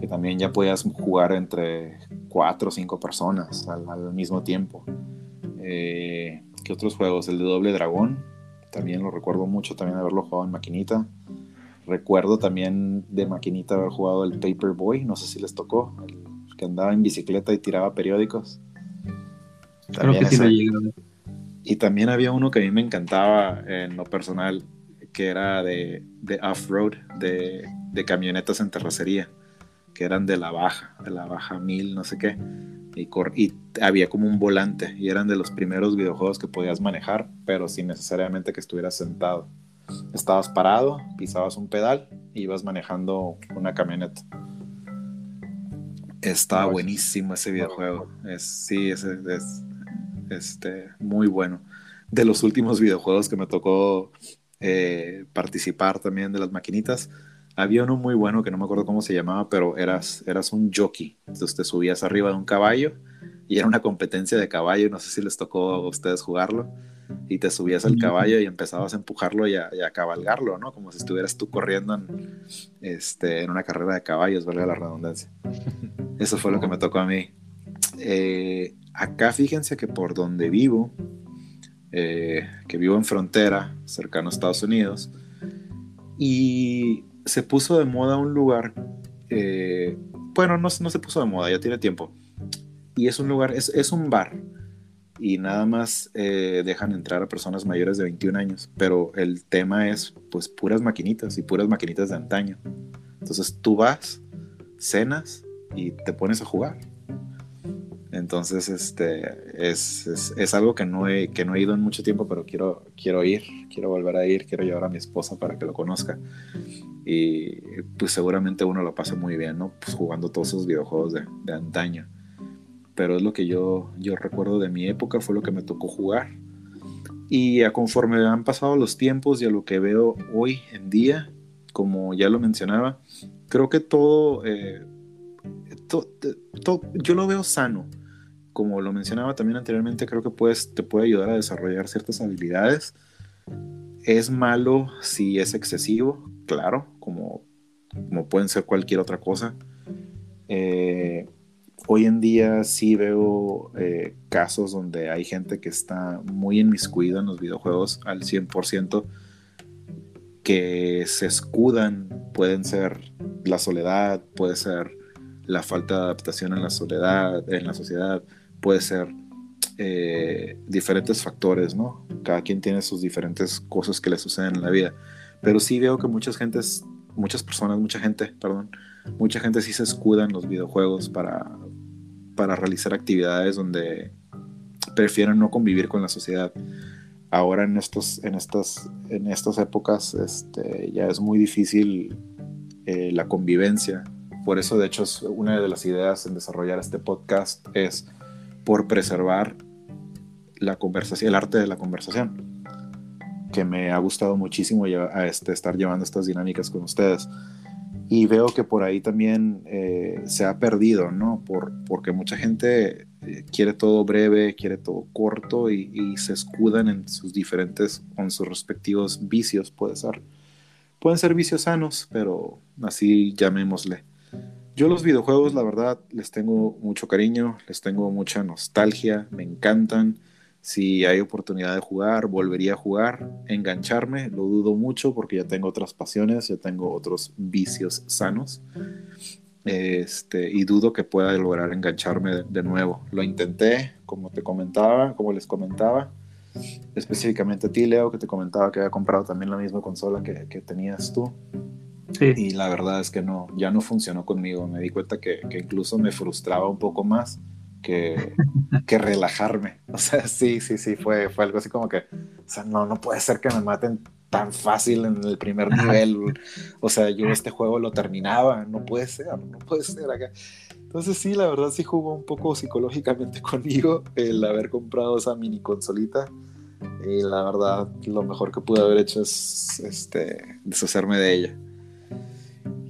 S1: que también ya podías jugar entre cuatro o cinco personas al, al mismo tiempo. Eh, ¿Qué otros juegos? El de Doble Dragón, también lo recuerdo mucho, también haberlo jugado en maquinita. Recuerdo también de maquinita haber jugado el Paperboy, no sé si les tocó, el que andaba en bicicleta y tiraba periódicos.
S3: También Creo que ese. sí
S1: Y también había uno que a mí me encantaba en lo personal, que era de, de off-road, de, de camionetas en terracería, que eran de la baja, de la baja mil, no sé qué y, y, había como un volante y eran de los primeros videojuegos que podías manejar, pero sin necesariamente que estuvieras sentado. Estabas parado, pisabas un pedal y ibas manejando una camioneta. Está buenísimo ese videojuego. Es, sí, es, es, este, muy bueno. De los últimos videojuegos que me tocó eh, participar también de las maquinitas, había uno muy bueno que no me acuerdo cómo se llamaba, pero eras, eras un jockey. Entonces te subías arriba de un caballo y era una competencia de caballo. No sé si les tocó a ustedes jugarlo. Y te subías al caballo y empezabas a empujarlo y a, y a cabalgarlo, ¿no? Como si estuvieras tú corriendo en, este, en una carrera de caballos, valga la redundancia. Eso fue lo que me tocó a mí. Eh, acá fíjense que por donde vivo, eh, que vivo en frontera, cercano a Estados Unidos, y se puso de moda un lugar, eh, bueno, no, no, se puso de moda, ya tiene tiempo, y es un lugar, es, es un bar, y nada más eh, dejan entrar a personas mayores de 21 años, pero el tema es pues puras maquinitas y puras maquinitas de antaño. Entonces tú vas, cenas y te pones a jugar. Entonces, este, es, es, es, algo que no, he, que no he ido en mucho tiempo, pero quiero, quiero ir, quiero volver a ir, quiero llevar a mi esposa para que lo conozca. Y pues seguramente uno lo pasa muy bien, ¿no? Pues jugando todos esos videojuegos de, de antaño. Pero es lo que yo, yo recuerdo de mi época, fue lo que me tocó jugar. Y a conforme han pasado los tiempos y a lo que veo hoy en día, como ya lo mencionaba, creo que todo, eh, to, to, yo lo veo sano como lo mencionaba también anteriormente, creo que puedes, te puede ayudar a desarrollar ciertas habilidades. Es malo si es excesivo, claro, como, como pueden ser cualquier otra cosa. Eh, hoy en día sí veo eh, casos donde hay gente que está muy inmiscuida en los videojuegos al 100%, que se escudan, pueden ser la soledad, puede ser la falta de adaptación en la soledad, en la sociedad, puede ser eh, diferentes factores, ¿no? Cada quien tiene sus diferentes cosas que le suceden en la vida. Pero sí veo que muchas gentes, muchas personas, mucha gente, perdón, mucha gente sí se escuda en los videojuegos para, para realizar actividades donde prefieren no convivir con la sociedad. Ahora en, estos, en, estas, en estas épocas este, ya es muy difícil eh, la convivencia. Por eso, de hecho, una de las ideas en desarrollar este podcast es por preservar la conversación, el arte de la conversación, que me ha gustado muchísimo a este, estar llevando estas dinámicas con ustedes. Y veo que por ahí también eh, se ha perdido, ¿no? Por, porque mucha gente eh, quiere todo breve, quiere todo corto y, se escudan en sus diferentes, en sus respectivos vicios, puede ser. Pueden ser vicios sanos, pero así llamémosle. Yo los videojuegos, la verdad, les tengo mucho cariño, les tengo mucha nostalgia, me encantan. Si hay oportunidad de jugar, volvería a jugar, engancharme, lo dudo mucho porque ya tengo otras pasiones, ya tengo otros vicios sanos. Este, y dudo que pueda lograr engancharme de, nuevo. Lo intenté, como te comentaba, como les comentaba, específicamente a ti, Leo, que te comentaba que había comprado también la misma consola que, que tenías tú. Y la verdad es que no, ya no funcionó conmigo. Me di cuenta que, que incluso me frustraba un poco más que, que, relajarme. O sea, sí, sí, sí, fue, fue algo así como que, o sea, no, no puede ser que me maten tan fácil en el primer nivel. O sea, yo este juego lo terminaba, no puede ser, no puede ser acá. Entonces sí, la verdad sí jugó un poco psicológicamente conmigo el haber comprado esa mini consolita. Y la verdad, lo mejor que pude haber hecho es este, deshacerme de ella.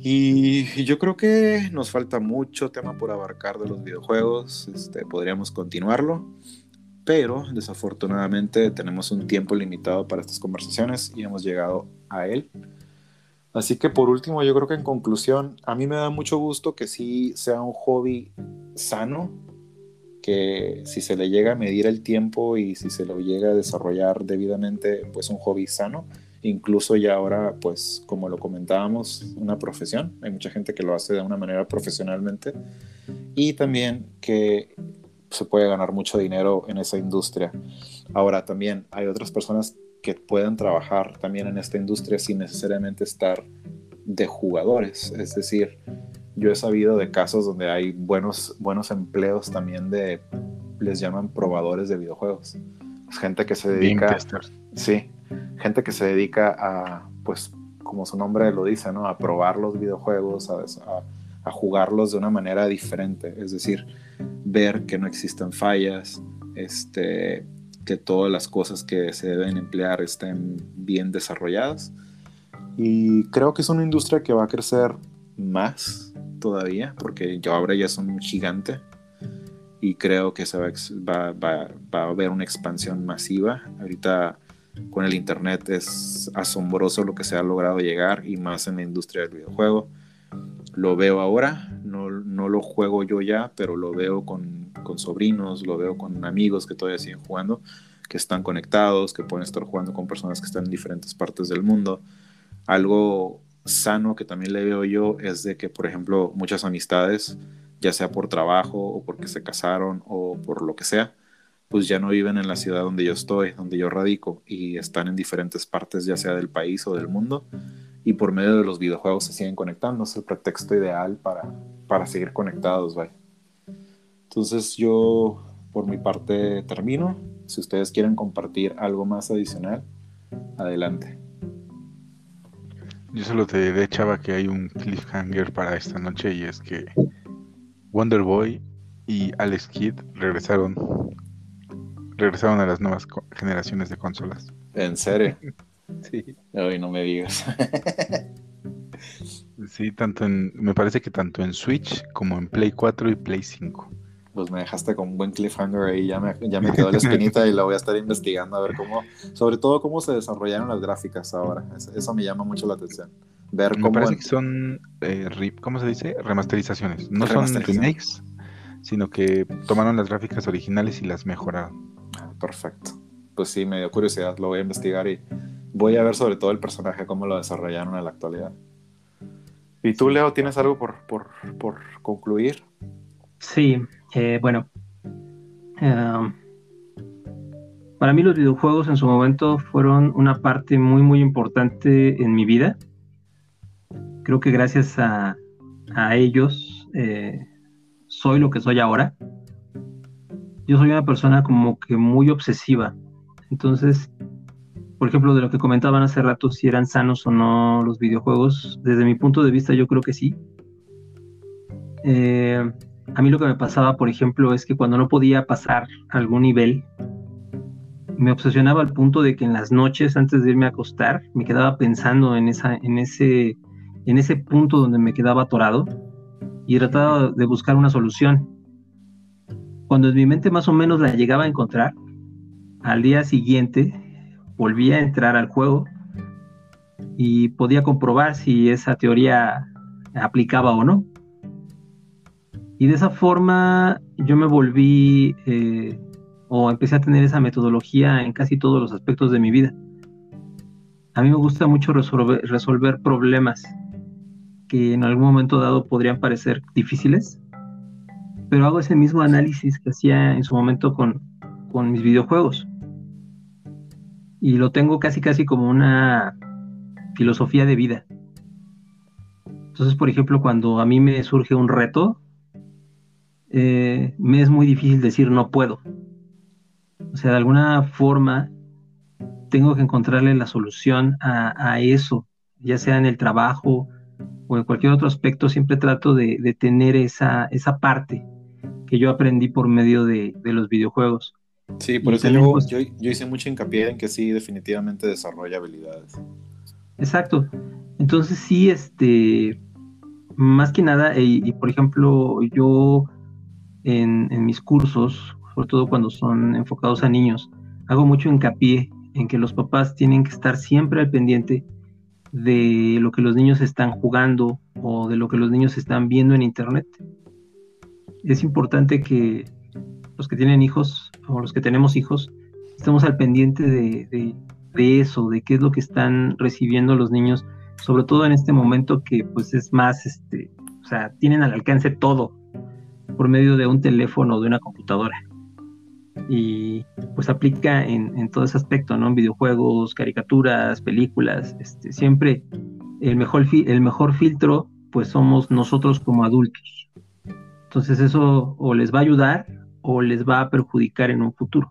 S1: Y, yo creo que nos falta mucho tema por abarcar de los videojuegos. Este, podríamos continuarlo, pero desafortunadamente tenemos un tiempo limitado para estas conversaciones y hemos llegado a él. Así que por último, yo creo que en conclusión, a mí me da mucho gusto que sí sea un hobby sano, que si se le llega a medir el tiempo y si se lo llega a desarrollar debidamente, pues un hobby sano incluso ya ahora, pues como lo comentábamos, una profesión. Hay mucha gente que lo hace de una manera profesionalmente y también que se puede ganar mucho dinero en esa industria. Ahora también hay otras personas que pueden trabajar también en esta industria sin necesariamente estar de jugadores. Es decir, yo he sabido de casos donde hay buenos, buenos empleos también de, les llaman probadores de videojuegos. Gente que se dedica... Sí, gente que se dedica a, pues, como su nombre lo dice, ¿no? A probar los videojuegos, a, jugarlos de una manera diferente. Es decir, ver que no existen fallas, este, que todas las cosas que se deben emplear estén bien desarrolladas. Y creo que es una industria que va a crecer más todavía, porque ya ahora ya es un gigante y creo que se va, va, va, a haber una expansión masiva. Ahorita con el Internet es asombroso lo que se ha logrado llegar y más en la industria del videojuego. Lo veo ahora, no, no lo juego yo ya, pero lo veo con, con, sobrinos, lo veo con amigos que todavía siguen jugando, que están conectados, que pueden estar jugando con personas que están en diferentes partes del mundo. Algo sano que también le veo yo es de que, por ejemplo, muchas amistades, ya sea por trabajo o porque se casaron o por lo que sea, pues ya no viven en la ciudad donde yo estoy, donde yo radico, y están en diferentes partes, ya sea del país o del mundo, y por medio de los videojuegos se siguen conectando, es el pretexto ideal para, para seguir conectados, ¿vale? Entonces yo, por mi parte, termino. Si ustedes quieren compartir algo más adicional, adelante.
S2: Yo solo te diré, Chava, que hay un cliffhanger para esta noche y es que Wonder Boy y Alex Kidd regresaron regresaron a las nuevas generaciones de consolas.
S1: ¿En serio?
S2: sí.
S1: Hoy no me digas.
S2: sí, tanto en, me parece que tanto en Switch como en Play 4 y Play 5.
S1: Pues me dejaste con un buen cliffhanger ahí, ya me, ya me quedó la espinita y la voy a estar investigando a ver cómo, sobre todo cómo se desarrollaron las gráficas ahora. Eso, me llama mucho la atención. Ver
S2: me parece que son, eh, ¿cómo se dice? Remasterizaciones. No son remakes, sino que tomaron las gráficas originales y las mejoraron
S1: perfecto. Pues sí, me dio curiosidad, lo voy a investigar y voy a ver sobre todo el personaje, cómo lo desarrollaron en la actualidad. ¿Y tú, Leo, tienes algo por, por, concluir?
S3: Sí, eh, bueno. Em, para mí los videojuegos en su momento fueron una parte muy, muy importante en mi vida. Creo que gracias a, a ellos eh, soy lo que soy ahora yo soy una persona como que muy obsesiva. Entonces, por ejemplo, de lo que comentaban hace rato, si eran sanos o no los videojuegos, desde mi punto de vista yo creo que sí. Eh, a mí lo que me pasaba, por ejemplo, es que cuando no podía pasar algún nivel, me obsesionaba al punto de que en las noches, antes de irme a acostar, me quedaba pensando en, esa, en, ese, en ese punto donde me quedaba atorado y trataba de buscar una solución. Cuando en mi mente más o menos la llegaba a encontrar, al día siguiente volvía a entrar al juego y podía comprobar si esa teoría aplicaba o no. Y de esa forma yo me volví eh, o empecé a tener esa metodología en casi todos los aspectos de mi vida. A mí me gusta mucho resolver, resolver problemas que en algún momento dado podrían parecer difíciles, pero hago ese mismo análisis que hacía en su momento con, con mis videojuegos y lo tengo casi casi como una filosofía de vida. Entonces, por ejemplo, cuando a mí me surge un reto, eh, me es muy difícil decir no puedo. O sea, de alguna forma tengo que encontrarle la solución a, eso, ya sea en el trabajo o en cualquier otro aspecto, siempre trato de, tener esa, esa parte que yo aprendí por medio de los videojuegos.
S1: Sí, por eso yo, yo, hice mucho hincapié en que sí, definitivamente desarrolla habilidades.
S3: Exacto. Entonces sí, este, más que nada, y, por ejemplo, yo en, mis cursos, sobre todo cuando son enfocados a niños, hago mucho hincapié en que los papás tienen que estar siempre al pendiente de lo que los niños están jugando o de lo que los niños están viendo en internet. Es importante que los que tienen hijos o los que tenemos hijos, estamos al pendiente de, eso, de qué es lo que están recibiendo los niños, sobre todo en este momento que pues es más, este, o sea, tienen al alcance todo por medio de un teléfono o de una computadora. Y pues aplica en, todo ese aspecto, ¿no? En videojuegos, caricaturas, películas, este, siempre el mejor, el mejor filtro pues somos nosotros como adultos. Entonces eso o les va a ayudar o les va a perjudicar en un futuro.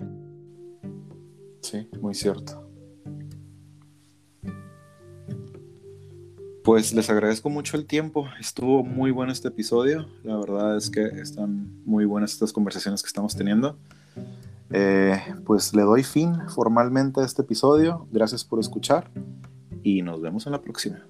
S1: Sí, muy cierto. Pues les agradezco mucho el tiempo. Estuvo muy bueno este episodio. La verdad es que están muy buenas estas conversaciones que estamos teniendo. Eh, pues le doy fin formalmente a este episodio. Gracias por escuchar y nos vemos en la próxima.